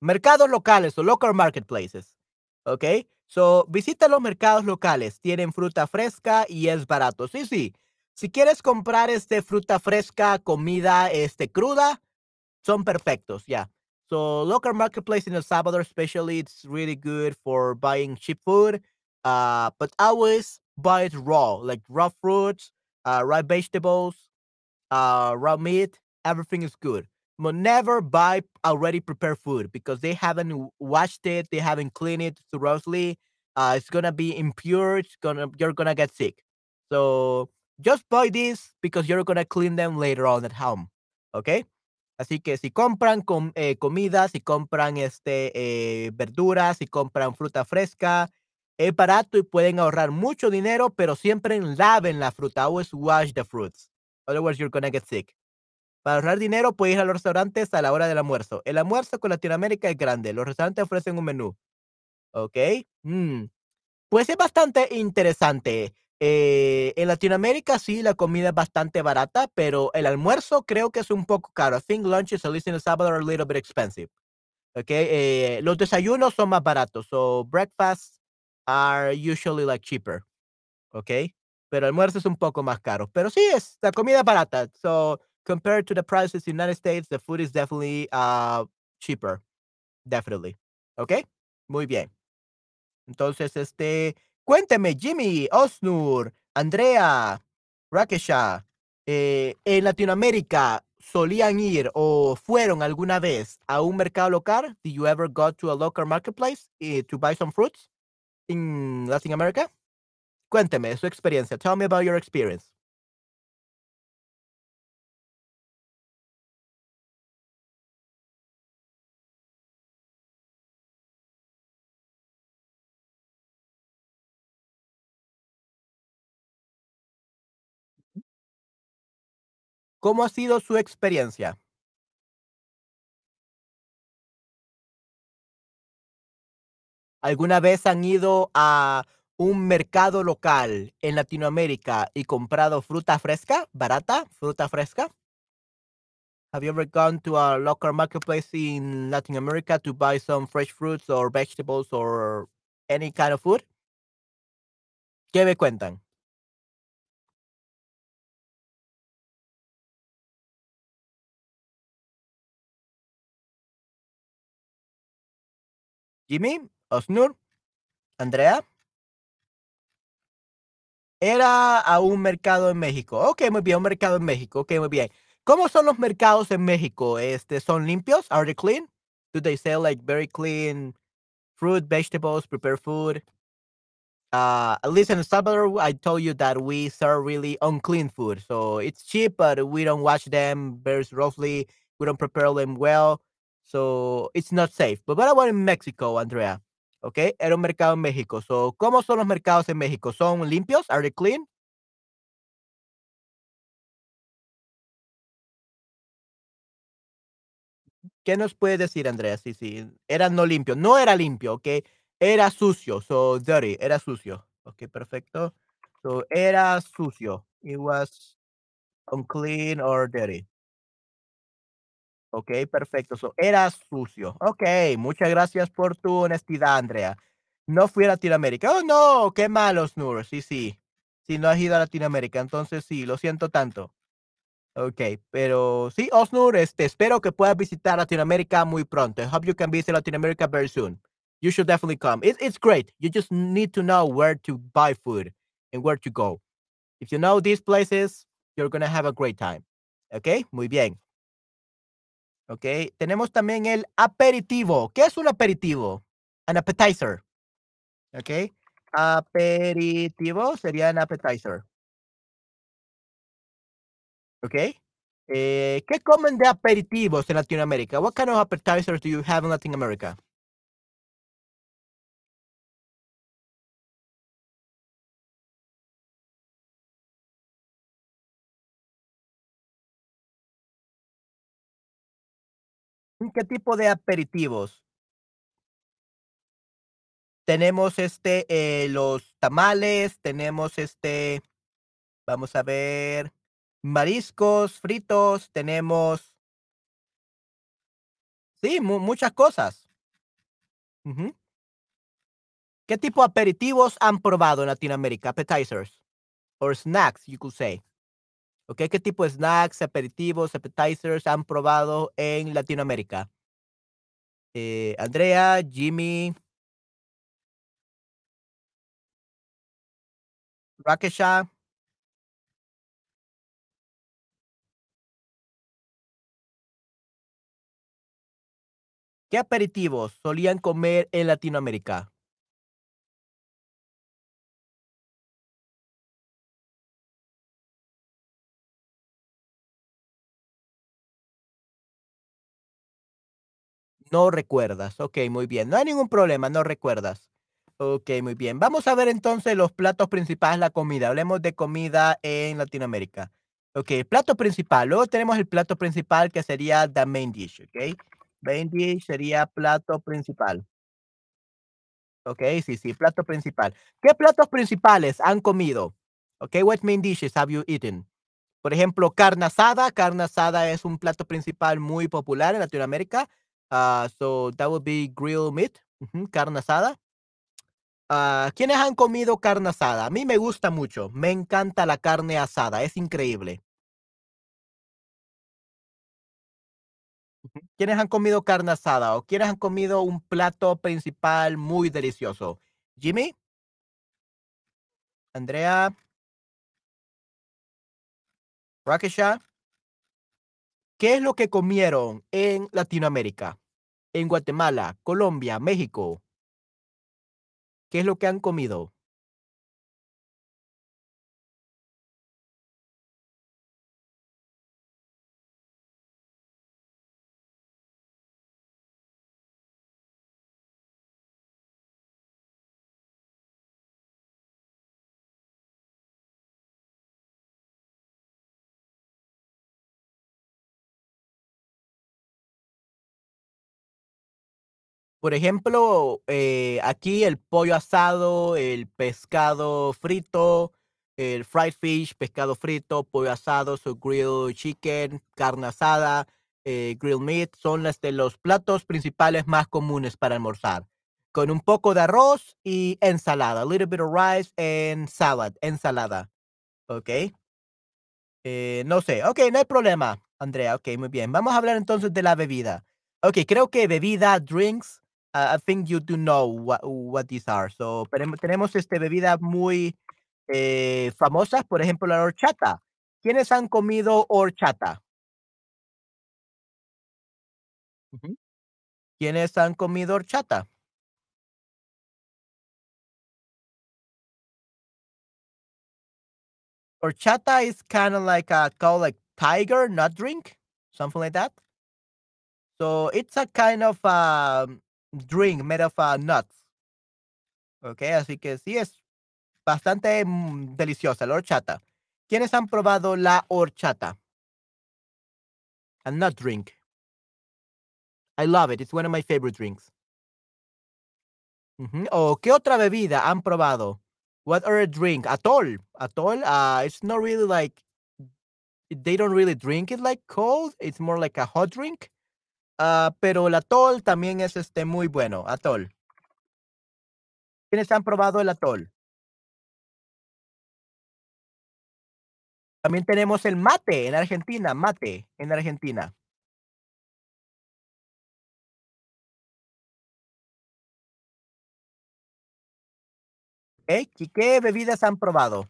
Mercados locales o local marketplaces. Ok. So, visita los mercados locales, tienen fruta fresca y es barato. Sí, sí. Si quieres comprar este fruta fresca, comida este cruda, son perfectos. Yeah. So, local marketplace in El Salvador, especially, it's really good for buying cheap food. Uh, but always buy it raw, like raw fruits, uh, raw vegetables, uh, raw meat. Everything is good. Never buy already prepared food because they haven't washed it, they haven't cleaned it thoroughly. Uh, it's gonna be impure. It's gonna you're gonna get sick. So just buy this because you're gonna clean them later on at home. Okay. Así que si compran com, eh, comida, si compran este, eh, verduras, si compran fruta fresca, es barato y pueden ahorrar mucho dinero, pero siempre laven la fruta. Always wash the fruits. Otherwise, you're gonna get sick. Para ahorrar dinero, puedes ir a los restaurantes a la hora del almuerzo. El almuerzo con Latinoamérica es grande. Los restaurantes ofrecen un menú. ¿Ok? Mm. Pues es bastante interesante. Eh, en Latinoamérica sí, la comida es bastante barata, pero el almuerzo creo que es un poco caro. I think lunches, at least in El Salvador, are a little bit expensive. Okay, eh, los desayunos son más baratos. So breakfasts are usually like cheaper. Okay, pero el almuerzo es un poco más caro. Pero sí es la comida barata. So compared to the prices in the United States, the food is definitely uh, cheaper. Definitely. Okay. Muy bien. Entonces, este, cuénteme, Jimmy, Osnur, Andrea, Rakesha, eh, en Latinoamérica, solían ir o fueron alguna vez a un mercado local? Did you ever go to a local marketplace eh, to buy some fruits in Latin America? Cuénteme su experiencia. Tell me about your experience. ¿Cómo ha sido su experiencia? ¿Alguna vez han ido a un mercado local en Latinoamérica y comprado fruta fresca, barata, fruta fresca? Have you ever gone to a local marketplace in Latin America to buy some fresh fruits or vegetables or any kind of food? ¿Qué me cuentan? Jimmy, Osnur, Andrea. Era a un mercado en México. Ok, muy bien, un mercado en México. Ok, muy bien. ¿Cómo son los mercados en México? Este, ¿Son limpios? Are they clean? Do they sell like very clean fruit, vegetables, prepared food? Uh, at least in Salvador, I told you that we serve really unclean food. So it's cheap, but we don't wash them very roughly. We don't prepare them well. So it's not safe. But what about in Mexico, Andrea? Okay, era un mercado en México. So, ¿cómo son los mercados en México? ¿Son limpios? Are they clean? ¿Qué nos puede decir, Andrea? Sí, sí, era no limpio. No era limpio, ¿ok? Era sucio, so dirty, era sucio. Ok, perfecto. So, era sucio. It was unclean or dirty. Ok, perfecto. So, era sucio. Ok, muchas gracias por tu honestidad, Andrea. No fui a Latinoamérica. Oh, no, qué malos, Nur. Sí, sí. Sí, no has ido a Latinoamérica. Entonces, sí, lo siento tanto. Ok, pero sí, Osnur, este, espero que puedas visitar Latinoamérica muy pronto. I hope you can visit Latin America very soon. You should definitely come. It, it's great. You just need to know where to buy food and where to go. If you know these places, you're going to have a great time. Ok, muy bien. Ok, tenemos también el aperitivo. ¿Qué es un aperitivo? An appetizer. Ok, aperitivo sería an appetizer. Ok. Eh, ¿Qué comen de aperitivos en Latinoamérica? What kind of appetizers do you have in Latin America? ¿Qué tipo de aperitivos? Tenemos este, eh, los tamales, tenemos este, vamos a ver, mariscos fritos, tenemos sí, mu muchas cosas. Ujú. ¿Qué tipo de aperitivos han probado en Latinoamérica? Appetizers or snacks, you could say. Okey, ¿qué tipo de snacks, aperitivos, appetizers han probado en Latinoamérica? Eh, Andrea, Jimmy. Rakesha. ¿Qué aperitivos solían comer en Latinoamérica? No recuerdas. Okey, muy bien. No hay ningún problema, no recuerdas. Okey, muy bien. Vamos a ver entonces los platos principales, la comida. Hablemos de comida en Latinoamérica. Okey, plato principal. Luego tenemos el plato principal que sería the main dish, ¿okey? Main dish sería plato principal. Okey, sí, sí, plato principal. ¿Qué platos principales han comido? Okey, what main dishes have you eaten? Por ejemplo, carne asada. Carne asada es un plato principal muy popular en Latinoamérica. Ah, so that would be grilled meat. Ujú, carne asada. Ah, ¿quiénes han comido carne asada? A mí me gusta mucho. Me encanta la carne asada, es increíble. ¿Quiénes han comido carne asada o quiénes han comido un plato principal muy delicioso? ¿Jimmy? Andrea. Rakesha. ¿qué es lo que comieron en Latinoamérica? En Guatemala, Colombia, México. ¿Qué es lo que han comido? Por ejemplo, eh, aquí el pollo asado, el pescado frito, el fried fish, pescado frito, pollo asado, so grilled chicken, carne asada, eh, grilled meat, son las de los platos principales más comunes para almorzar. Con un poco de arroz y ensalada, a little bit of rice and salad, ensalada. ¿Ok? Eh, no sé. Ok, no hay problema, Andrea. Ok, muy bien. Vamos a hablar entonces de la bebida. Ok, creo que bebida, drinks, I think you do know what, what these are. So, tenemos, tenemos este, bebidas muy eh, famosas, por ejemplo, la horchata. ¿Quiénes han comido horchata? Ujú. ¿Quiénes han comido horchata? Horchata is kind of like a called like tiger nut drink, something like that. So it's a kind of um, drink made of uh, nuts. Okay, así que sí es bastante mm, deliciosa la horchata. ¿Quiénes han probado la horchata? A nut drink. I love it. It's one of my favorite drinks. Ujú. ¿O qué otra bebida han probado? What other drink? Atol. Atol, uh, it's not really like they don't really drink it like cold. It's more like a hot drink. Ah, pero el atol también es este muy bueno. Atol. ¿Quiénes han probado el atol? También tenemos el mate en Argentina. Mate en Argentina. ¿Eh? ¿Y qué bebidas han probado?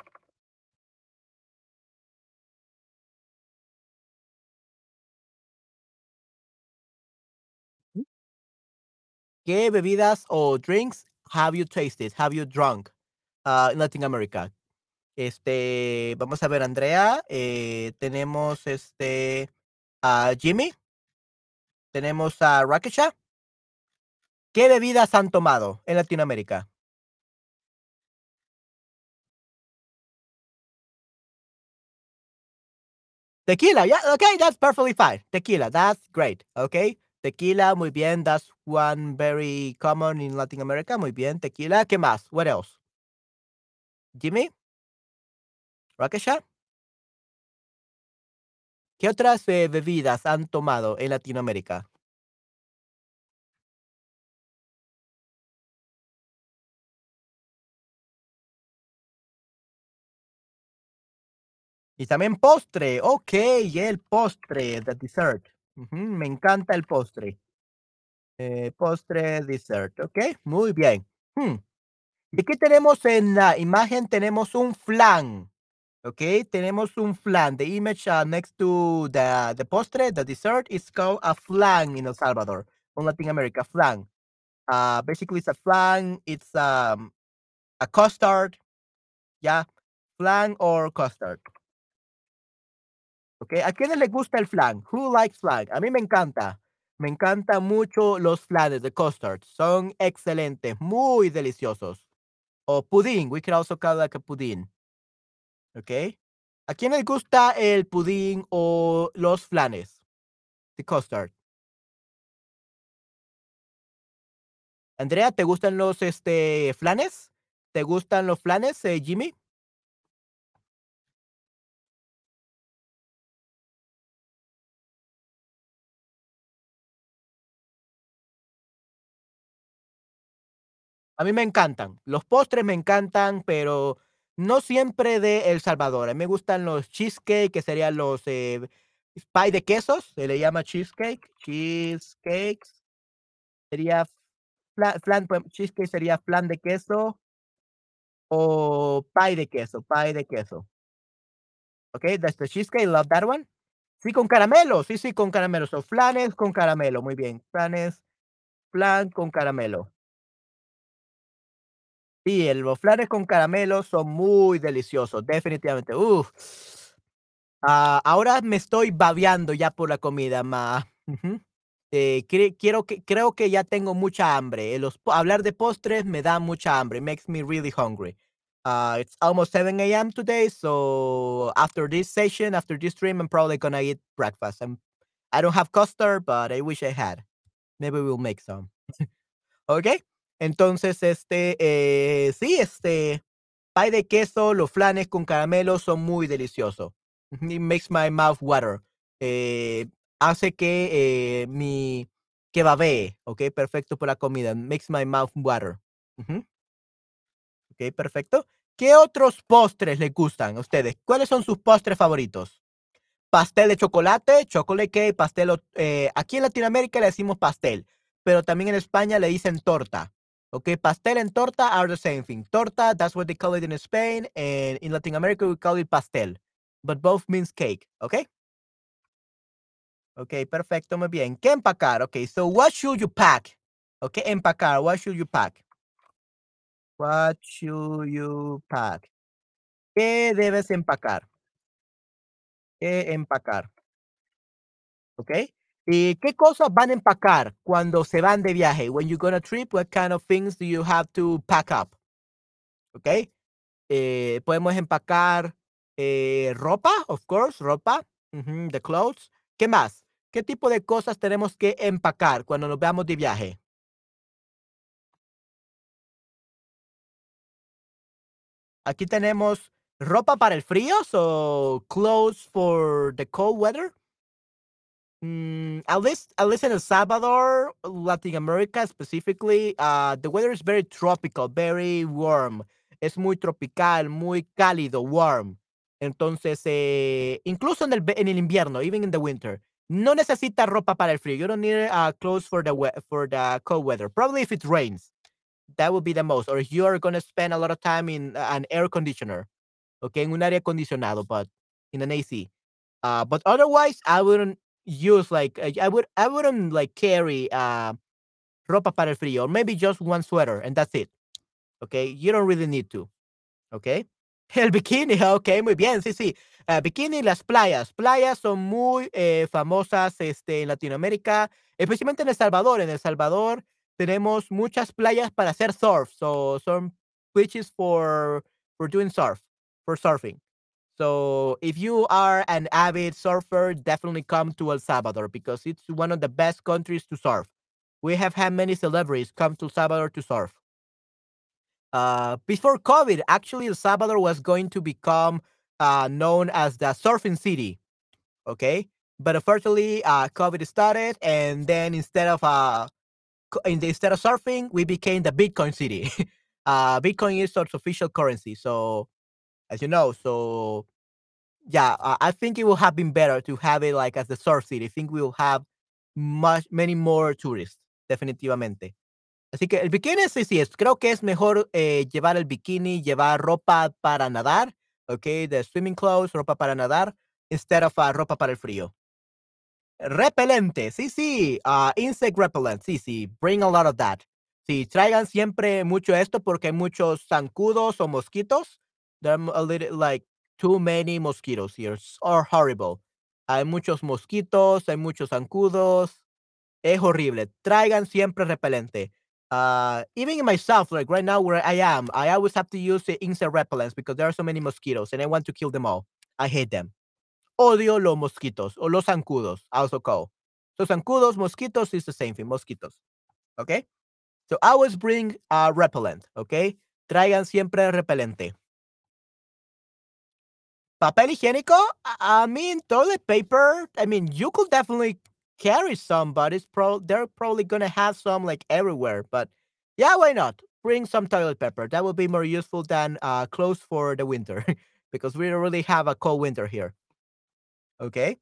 ¿Qué bebidas o drinks have you tasted? Have you drunk ah, in Latin America? Este, vamos a ver, Andrea. eh, tenemos este a Jimmy. Tenemos a Rakesha. ¿Qué bebidas han tomado en Latinoamérica? Tequila, yeah, okay, that's perfectly fine. Tequila, that's great, okay. Tequila, muy bien, that's one very common in Latin America, muy bien. Tequila, ¿qué más? What else? Jimmy? Rakesha? ¿Qué otras eh, bebidas han tomado en Latinoamérica? Y también postre, ok, el postre, the dessert. Me encanta el postre. Eh, postre, dessert, ok, muy bien. Hmm, Y aquí tenemos en la imagen, tenemos un flan. Ok, tenemos un flan. The image uh, next to the, the postre, the dessert, is called a flan in El Salvador, in Latin America, flan. Uh, basically, it's a flan, it's um, a custard, yeah, flan or custard. Ok, ¿a quiénes les gusta el flan? Who likes flan? A mí me encanta. Me encantan mucho los flanes de custard. Son excelentes, muy deliciosos. O pudín, we could also call like a pudín. ¿Ok? ¿A quién les gusta el pudín o los flanes? The custard. Andrea, ¿te gustan los este, flanes? ¿Te gustan los flanes, eh, Jimmy? A mí me encantan. Los postres me encantan, pero no siempre de El Salvador. A mí me gustan los cheesecake, que serían los eh, pie de quesos, se le llama cheesecake. Cheesecakes. Sería fla- flan, cheesecake sería flan de queso o pie de queso, pie de queso. Okay, that's the cheesecake. Love that one. Sí, con caramelo. Sí, sí, con caramelo. Son flanes con caramelo. Muy bien. Flanes, flan con caramelo. Sí, el los flanes con caramelo son muy deliciosos, definitivamente. Uf. Ah, ahora me estoy babeando ya por la comida, ma. Eh, quiero que creo que ya tengo mucha hambre. Hablar de postres me da mucha hambre, makes me really hungry. Uh, it's almost 7 AM today, so after this session, after this stream, I'm probably gonna eat breakfast. I don't have custard, but I wish I had. Maybe we'll make some. ¿Okey? Entonces, este, eh, sí, este, pay de queso, los flanes con caramelo son muy deliciosos. It makes my mouth water. Eh, hace que, eh, mi que babee, ¿okey? Perfecto por la comida, makes my mouth water. Ujú. Okey, perfecto. ¿Qué otros postres les gustan a ustedes? ¿Cuáles son sus postres favoritos? Pastel de chocolate, chocolate cake, pastel eh, aquí en Latinoamérica le decimos pastel, pero también en España le dicen torta, ¿okey? Pastel and torta are the same thing. Torta, that's what they call it in Spain, and in Latin America, we call it pastel, but both means cake, Okay. Okay, perfecto, muy bien. ¿Qué empacar? Okey, so what should you pack? Okay, empacar, what should you pack? What should you pack? ¿Qué debes empacar? ¿Qué empacar? Okey. ¿Y qué cosas van a empacar cuando se van de viaje? When you go on a trip, what kind of things do you have to pack up? Okey. Eh, podemos empacar, eh, ropa, of course, ropa, ujú, the clothes. ¿Qué más? ¿Qué tipo de cosas tenemos que empacar cuando nos vamos de viaje? Aquí tenemos ropa para el frío, so clothes for the cold weather. Mm, at least at least in El Salvador, Latin America specifically, uh, the weather is very tropical, very warm. Es muy tropical, muy cálido, warm. Entonces, eh, incluso en el en el invierno, even in the winter, no necesitas ropa para el frío. You don't need, uh, clothes for the for the cold weather. Probably if it rains, that would be the most, or if you are gonna spend a lot of time in an air conditioner, okey, en un aire acondicionado, but in an AC. Uh, but otherwise, I wouldn't use like, uh, I would I wouldn't like carry, uh, ropa para el frío, or maybe just one sweater and that's it, Okay, You don't really need to, Okay. El bikini, ok, muy bien, sí, sí. Ah, bikini, las playas. Playas son muy, eh, famosas, este, en Latinoamérica, especialmente en El Salvador. En El Salvador tenemos muchas playas para hacer surf, so son beaches for for doing surf, for surfing. So, if you are an avid surfer, definitely come to El Salvador because it's one of the best countries to surf. We have had many celebrities come to El Salvador to surf. Uh, before COVID, actually, El Salvador was going to become, uh, known as the surfing city, Okay. But unfortunately, uh, COVID started, and then instead of, uh, in instead of surfing, we became the Bitcoin city. Uh, Bitcoin is its official currency, so, as you know, so yeah, uh, I think it would have been better to have it, like, as the surf city. I think we will have much many more tourists, definitivamente. Así que el bikini sí, sí, es creo que es mejor, eh, llevar el bikini, llevar ropa para nadar, okey, the swimming clothes, ropa para nadar, instead of, uh, ropa para el frío. Repelente, sí, sí, ah, insect repellent, sí, sí, bring a lot of that. Sí, traigan siempre mucho esto porque hay muchos zancudos o mosquitos. There are a little like too many mosquitoes here, are horrible. Hay muchos mosquitos, hay muchos zancudos, es horrible. Traigan siempre repelente. Uh, even in myself, like right now where I am, I always have to use the insect repellents because there are so many mosquitoes and I want to kill them all. I hate them. Odio los mosquitos o los zancudos, also called. So zancudos, mosquitos is the same thing, mosquitos. Okay? So always bring, uh, repellent, okay? Traigan siempre repelente. Papel higiénico, I mean, toilet paper, I mean, you could definitely carry some, but it's prob they're probably gonna have some, like, everywhere, but yeah, why not? Bring some toilet paper. That would be more useful than, uh, clothes for the winter, because we don't really have a cold winter here. Okey.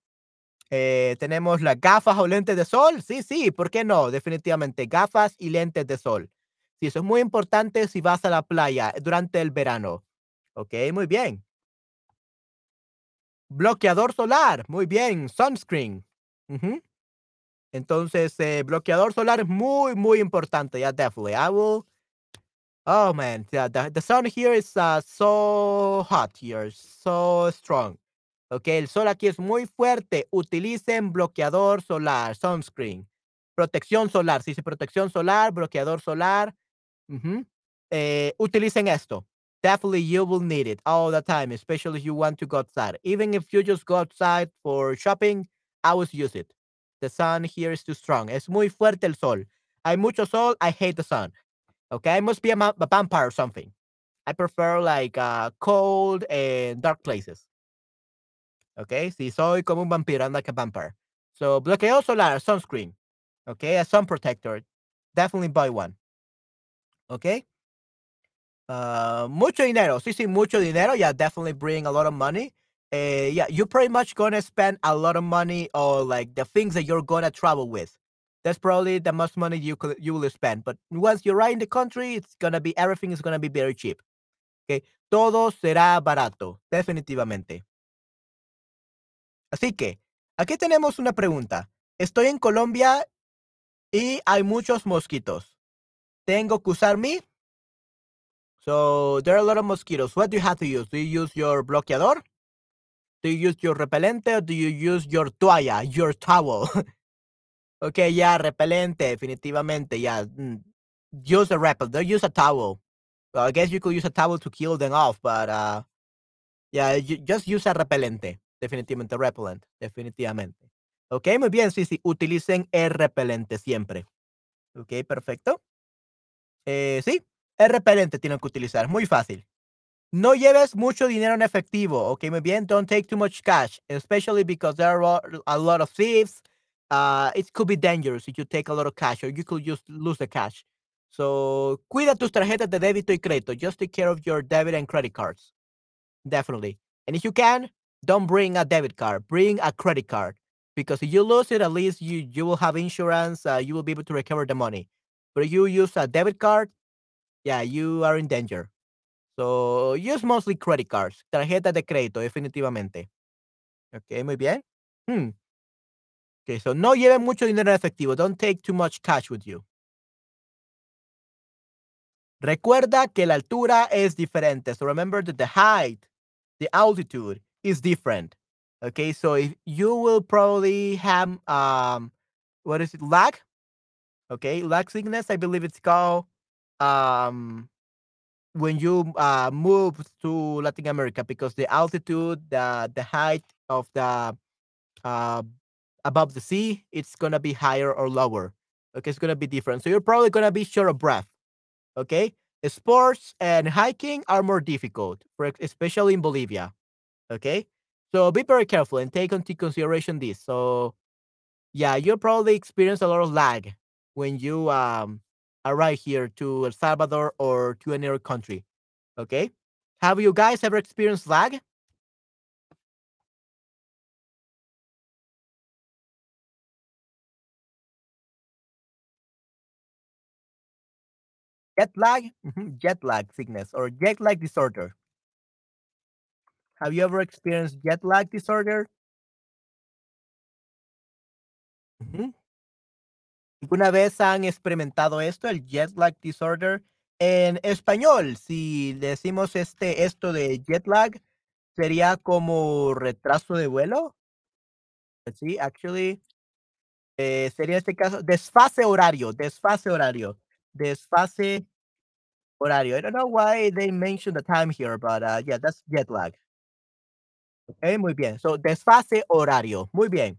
Eh, tenemos las gafas o lentes de sol. Sí, sí, ¿por qué no? Definitivamente, gafas y lentes de sol. Sí, eso es muy importante si vas a la playa durante el verano. Okey, muy bien. Bloqueador solar. Muy bien. Sunscreen. Entonces, eh, bloqueador solar muy, muy importante. Yeah, definitely. I will. Oh man, yeah, the, the sun here is uh, so hot here, so strong. Ok, el sol aquí es muy fuerte. Utilicen bloqueador solar, sunscreen. Protección solar, sí, sí, protección solar, bloqueador solar. Eh, utilicen esto. Definitely you will need it all the time, especially if you want to go outside. Even if you just go outside for shopping, I always use it. The sun here is too strong. Es muy fuerte el sol. Hay mucho sol. I hate the sun. Okay, I must be a, a vampire or something. I prefer like uh, cold and dark places. Okay, si soy como un vampiro, I'm like a vampire. So bloqueo solar, sunscreen. Okay, a sun protector. Definitely buy one. Okay. Uh, mucho dinero. Sí, sí, mucho dinero. Yeah, definitely bring a lot of money. Uh, yeah, you're pretty much gonna spend a lot of money on like the things that you're gonna travel with. That's probably the most money you you will spend. But once you're right in the country, it's gonna be everything is gonna be very cheap. Okay, todo será barato, definitivamente. Así que aquí tenemos una pregunta. Estoy en Colombia y hay muchos mosquitos. ¿Tengo que usar mi? So there are a lot of mosquitoes. What do you have to use? Do you use your bloqueador? Do you use your repelente or do you use your toalla, your towel? okay, yeah, repelente, definitivamente, yeah. mm, Use a repel. Don't use a towel. Well, I guess you could use a towel to kill them off, but uh, yeah, just use a repelente. Definitivamente, repellent. Definitivamente. Ok, muy bien, sí, sí. Utilicen el repelente siempre. Ok, perfecto. Eh, sí, el repelente tienen que utilizar. Muy fácil. No lleves mucho dinero en efectivo. Ok, muy bien. Don't take too much cash, especially because there are a- lot of thieves. Uh, it could be dangerous if you take a lot of cash or you could just lose the cash. So, cuida tus tarjetas de débito y crédito. Just take care of your debit and credit cards. Definitely. And if you can, don't bring a debit card. Bring a credit card. Because if you lose it, at least you, you will have insurance. Uh, you will be able to recover the money. But if you use a debit card, yeah, you are in danger. So use mostly credit cards. Tarjeta de crédito, definitivamente. Ok, muy bien. Hmm. Okay, so no lleven mucho dinero en efectivo. Don't take too much cash with you. Recuerda que la altura es diferente. So remember that the height, the altitude is different. Okay, so if you will probably have um what is it, lag? Okay, lag sickness, I believe it's called um when you uh move to Latin America because the altitude, the the height of the uh above the sea, it's gonna be higher or lower. Okay, it's gonna be different. So you're probably gonna be short of breath. Okay, sports and hiking are more difficult, especially in Bolivia. Okay, so be very careful and take into consideration this. So yeah, you'll probably experience a lot of lag when you um arrive here to El Salvador or to any other country. Okay, have you guys ever experienced lag? Jet lag, jet lag sickness or jet lag disorder. Have you ever experienced jet lag disorder? Ujú. ¿Alguna vez han experimentado esto, el jet lag disorder? En español, si decimos este, esto de jet lag, sería como retraso de vuelo. Sí, actually, eh, sería este caso, desfase horario, desfase horario, desfase horario. I don't know why they mentioned the time here, but uh, yeah, that's jet lag. Okay, muy bien. So, desfase horario. Muy bien.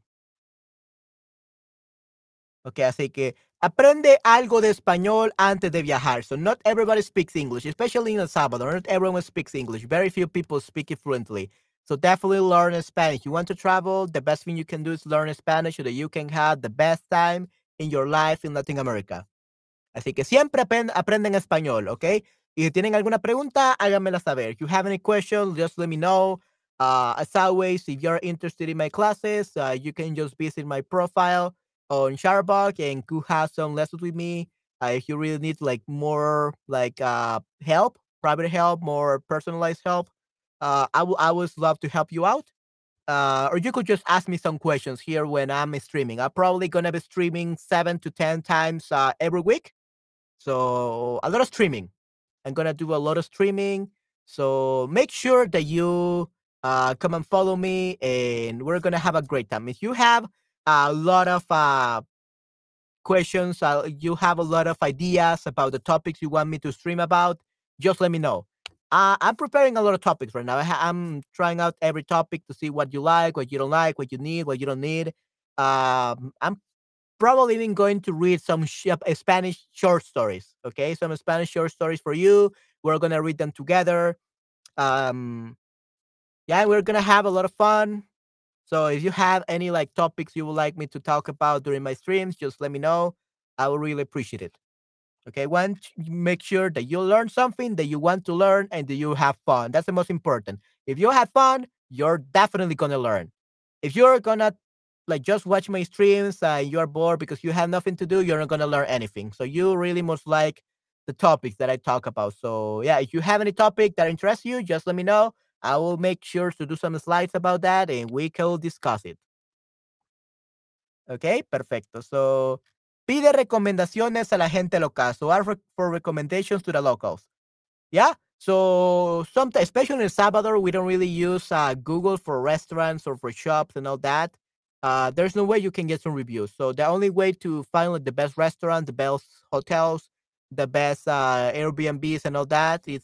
Ok, así que aprende algo de español antes de viajar. So not everybody speaks English, especially in El Salvador. Not everyone speaks English. Very few people speak it fluently. So definitely learn Spanish. You want to travel, the best thing you can do is learn Spanish so that you can have the best time in your life in Latin America. Así que siempre aprenden español, ¿ok? Y si tienen alguna pregunta, háganmela saber. If you have any questions, just let me know. Uh, as always, if you're interested in my classes, uh, you can just visit my profile on Sharbug and could have some lessons with me. Uh, if you really need like more like uh, help, private help, more personalized help, uh, I will always love to help you out. uh, or you could just ask me some questions here when I'm streaming. I'm probably gonna be streaming seven to ten times uh, every week, so a lot of streaming. I'm gonna do a lot of streaming, so make sure that you uh, come and follow me, and we're gonna have a great time. If you have a lot of uh, questions, uh, you have a lot of ideas about the topics you want me to stream about, just let me know. Uh, I'm preparing a lot of topics right now. I am trying out every topic to see what you like, what you don't like, what you need, what you don't need. Um, I'm probably even going to read some sh- uh, Spanish short stories. Okay, some Spanish short stories for you. We're gonna read them together. Um, yeah, we're gonna have a lot of fun. So if you have any like topics you would like me to talk about during my streams, just let me know. I will really appreciate it. Okay, one, make sure that you learn something that you want to learn and that you have fun. That's the most important. If you have fun, you're definitely gonna learn. If you're gonna like just watch my streams and you're bored because you have nothing to do, you're not gonna learn anything. So you really must like the topics that I talk about. So yeah, if you have any topic that interests you, just let me know. I will make sure to do some slides about that and we can discuss it. Okay, perfecto. So Pide recomendaciones a la gente local. So ask for recommendations to the locals. Yeah. So sometimes, especially in Salvador, we don't really use uh, Google for restaurants or for shops and all that. Uh, there's no way you can get some reviews. So the only way to find like, the best restaurants, the best hotels, the best uh, Airbnbs and all that is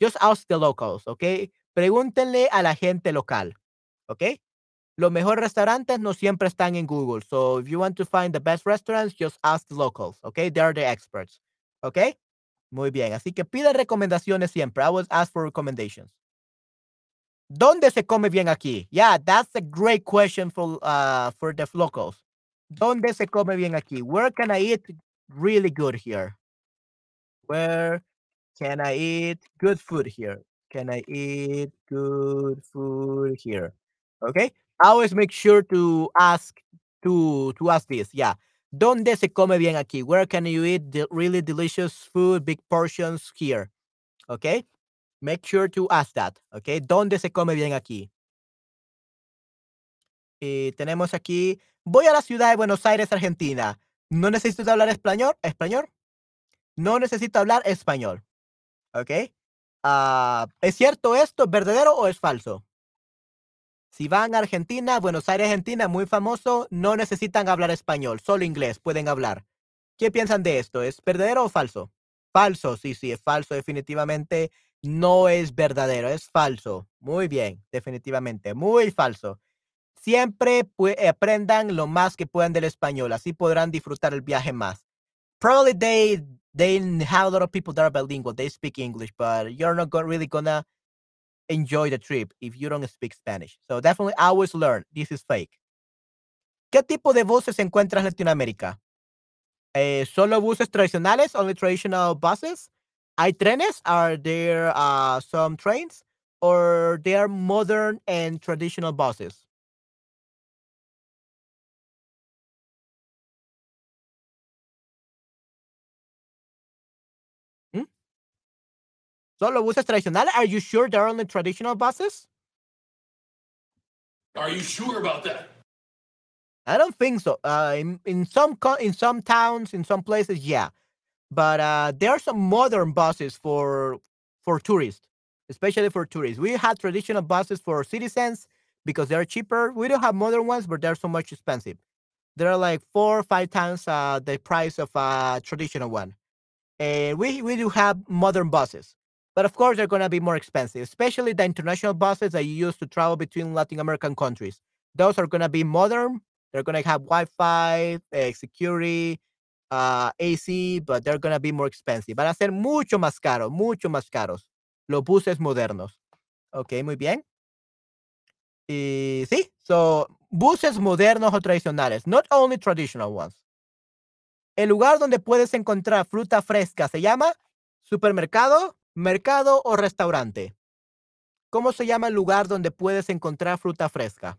just ask the locals, okay? Pregúntenle a la gente local, okay? Los mejores restaurantes no siempre están en Google. So if you want to find the best restaurants, just ask the locals, okay? They are the experts, okay? Muy bien. Así que pide recomendaciones siempre. I will ask for recommendations. ¿Dónde se come bien aquí? Yeah, that's a great question for uh for the locals. ¿Dónde se come bien aquí? Where can I eat really good here? Where can I eat good food here? Can I eat good food here? Okay. Always make sure to ask to to ask this. Yeah. ¿Dónde se come bien aquí? Where can you eat the really delicious food, big portions here? Okay. Make sure to ask that. Okay. ¿Dónde se come bien aquí? Tenemos aquí, voy a la ciudad de Buenos Aires, Argentina. ¿No necesito hablar español? ¿Español? No necesito hablar español. ¿Ok? Uh, ¿Es cierto esto? ¿Verdadero o es falso? Si van a Argentina, Buenos Aires, Argentina, muy famoso, no necesitan hablar español, solo inglés pueden hablar. ¿Qué piensan de esto? ¿Es verdadero o falso? Falso, sí, sí, es falso, definitivamente. No es verdadero, es falso. Muy bien, definitivamente, muy falso. Siempre aprendan lo más que puedan del español, así podrán disfrutar el viaje más. Probably they they have a lot of people that are bilingual, they speak English, but you're not really gonna enjoy the trip if you don't speak Spanish. So definitely always learn. This is fake. ¿Qué tipo de buses encuentras en Latinoamérica? Eh, ¿Solo buses tradicionales? Only traditional buses? ¿Hay trenes? Are there uh, some trains? Or they are modern and traditional buses? Solo buses tradicionales? Are you sure they're only traditional buses? Are you sure about that? I don't think so. Uh, in in some in some towns, in some places, yeah, but uh, there are some modern buses for for tourists, especially for tourists. We have traditional buses for citizens because they're cheaper. We don't have modern ones, but they're so much expensive. They're like four or five times uh, the price of a traditional one. And we we do have modern buses. But of course, they're going to be more expensive, especially the international buses that you use to travel between Latin American countries. Those are going to be modern. They're going to have Wi Fi, uh, security, uh, AC, but they're going to be more expensive. Van a ser mucho más caros, mucho más caros. Los buses modernos. Ok, muy bien. Y sí, so, buses modernos o tradicionales, not only traditional ones. El lugar donde puedes encontrar fruta fresca se llama supermercado, ¿Mercado o restaurante? ¿Cómo se llama el lugar donde puedes encontrar fruta fresca?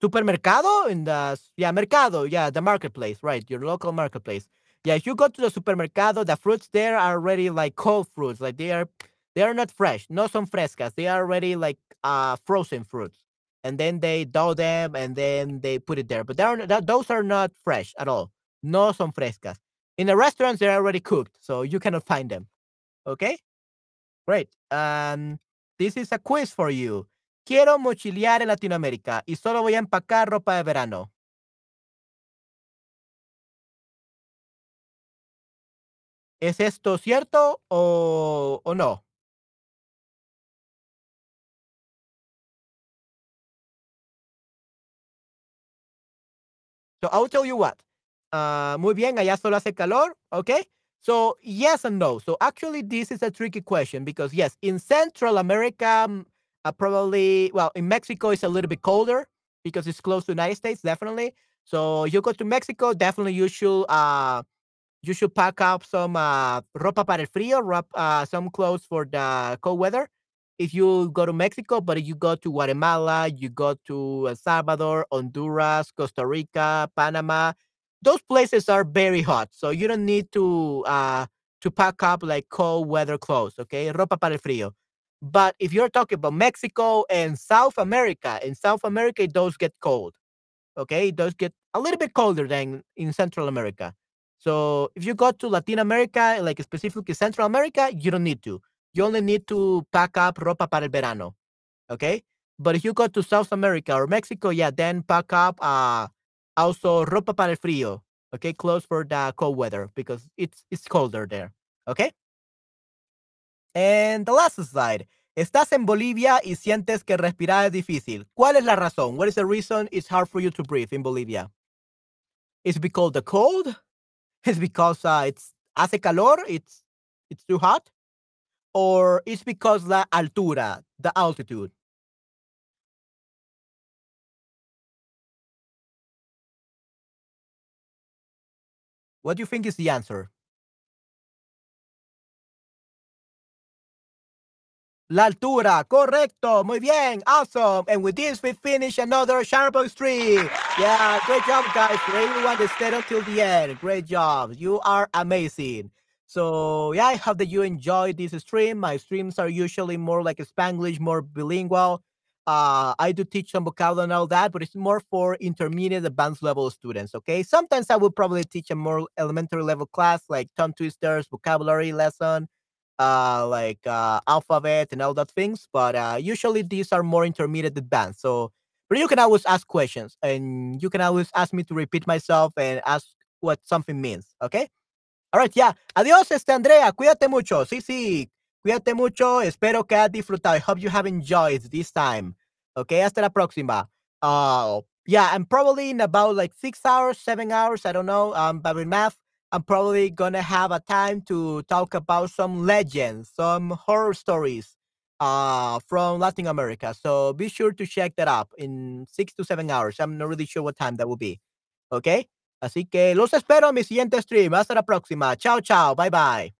Supermercado in the yeah mercado yeah the marketplace right your local marketplace Yeah, if you go to the supermercado, the fruits there are already like cold fruits. Like they are they are not fresh. No son frescas. They are already like uh frozen fruits. And then they dough them and then they put it there. But are that, those are not fresh at all. No son frescas. In the restaurants, they're already cooked, so you cannot find them. Okay? Great. Um, this is a quiz for you. Quiero mochilear en Latinoamérica y solo voy a empacar ropa de verano. ¿Es esto cierto o, o no? So I'll tell you what. Uh, muy bien, allá solo hace calor, okay? So yes and no. So actually, this is a tricky question because yes, in Central America, mm, uh, probably well, in Mexico it's a little bit colder because it's close to the United States, definitely. So you go to Mexico, definitely you should uh you should pack up some uh ropa para el frío, uh, some clothes for the cold weather. If you go to Mexico, but if you go to Guatemala, you go to El Salvador, Honduras, Costa Rica, Panama, those places are very hot, so you don't need to uh to pack up like cold weather clothes, okay? Ropa para el frío. But if you're talking about Mexico and South America, in South America it does get cold. Okay, it does get a little bit colder than in Central America. So if you go to Latin America, like specifically Central America, you don't need to. You only need to pack up ropa para el verano. Okay? But if you go to South America or Mexico, yeah, then pack up uh also ropa para el frío. Okay, clothes for the cold weather because it's it's colder there. Okay? And the last slide. Estás en Bolivia y sientes que respirar es difícil. ¿Cuál es la razón? What is the reason it's hard for you to breathe in Bolivia? Is it because the cold? Is because uh, it's hace calor? It's it's too hot? Or it's because la altura, the altitude? What do you think is the answer? La altura, correcto, muy bien, awesome. And with this, we finish another Sharebox stream. Yeah, great job, guys. For everyone that stayed until the end, great job. You are amazing. So yeah, I hope that you enjoyed this stream. My streams are usually more like a Spanglish, more bilingual. Uh, I do teach some vocabulary and all that, but it's more for intermediate, advanced level students. Okay, sometimes I will probably teach a more elementary level class like tongue twisters, vocabulary lesson uh, like uh, alphabet and all that things. But uh, usually these are more intermediate advanced. So, but you can always ask questions and you can always ask me to repeat myself and ask what something means. Okay. All right. Yeah. Adiós, este Andrea. Cuídate mucho. Sí, sí. Cuídate mucho. Espero que hayas disfrutado. I hope you have enjoyed this time. Okay. Hasta la próxima. Uh, yeah. I'm probably in about like six hours, seven hours. I don't know. Um, but with math, I'm probably gonna have a time to talk about some legends, some horror stories uh, from Latin America. So be sure to check that up in six to seven hours. I'm not really sure what time that will be. Okay? Así que los espero en mi siguiente stream. Hasta la próxima. Chao, chao. Bye, bye.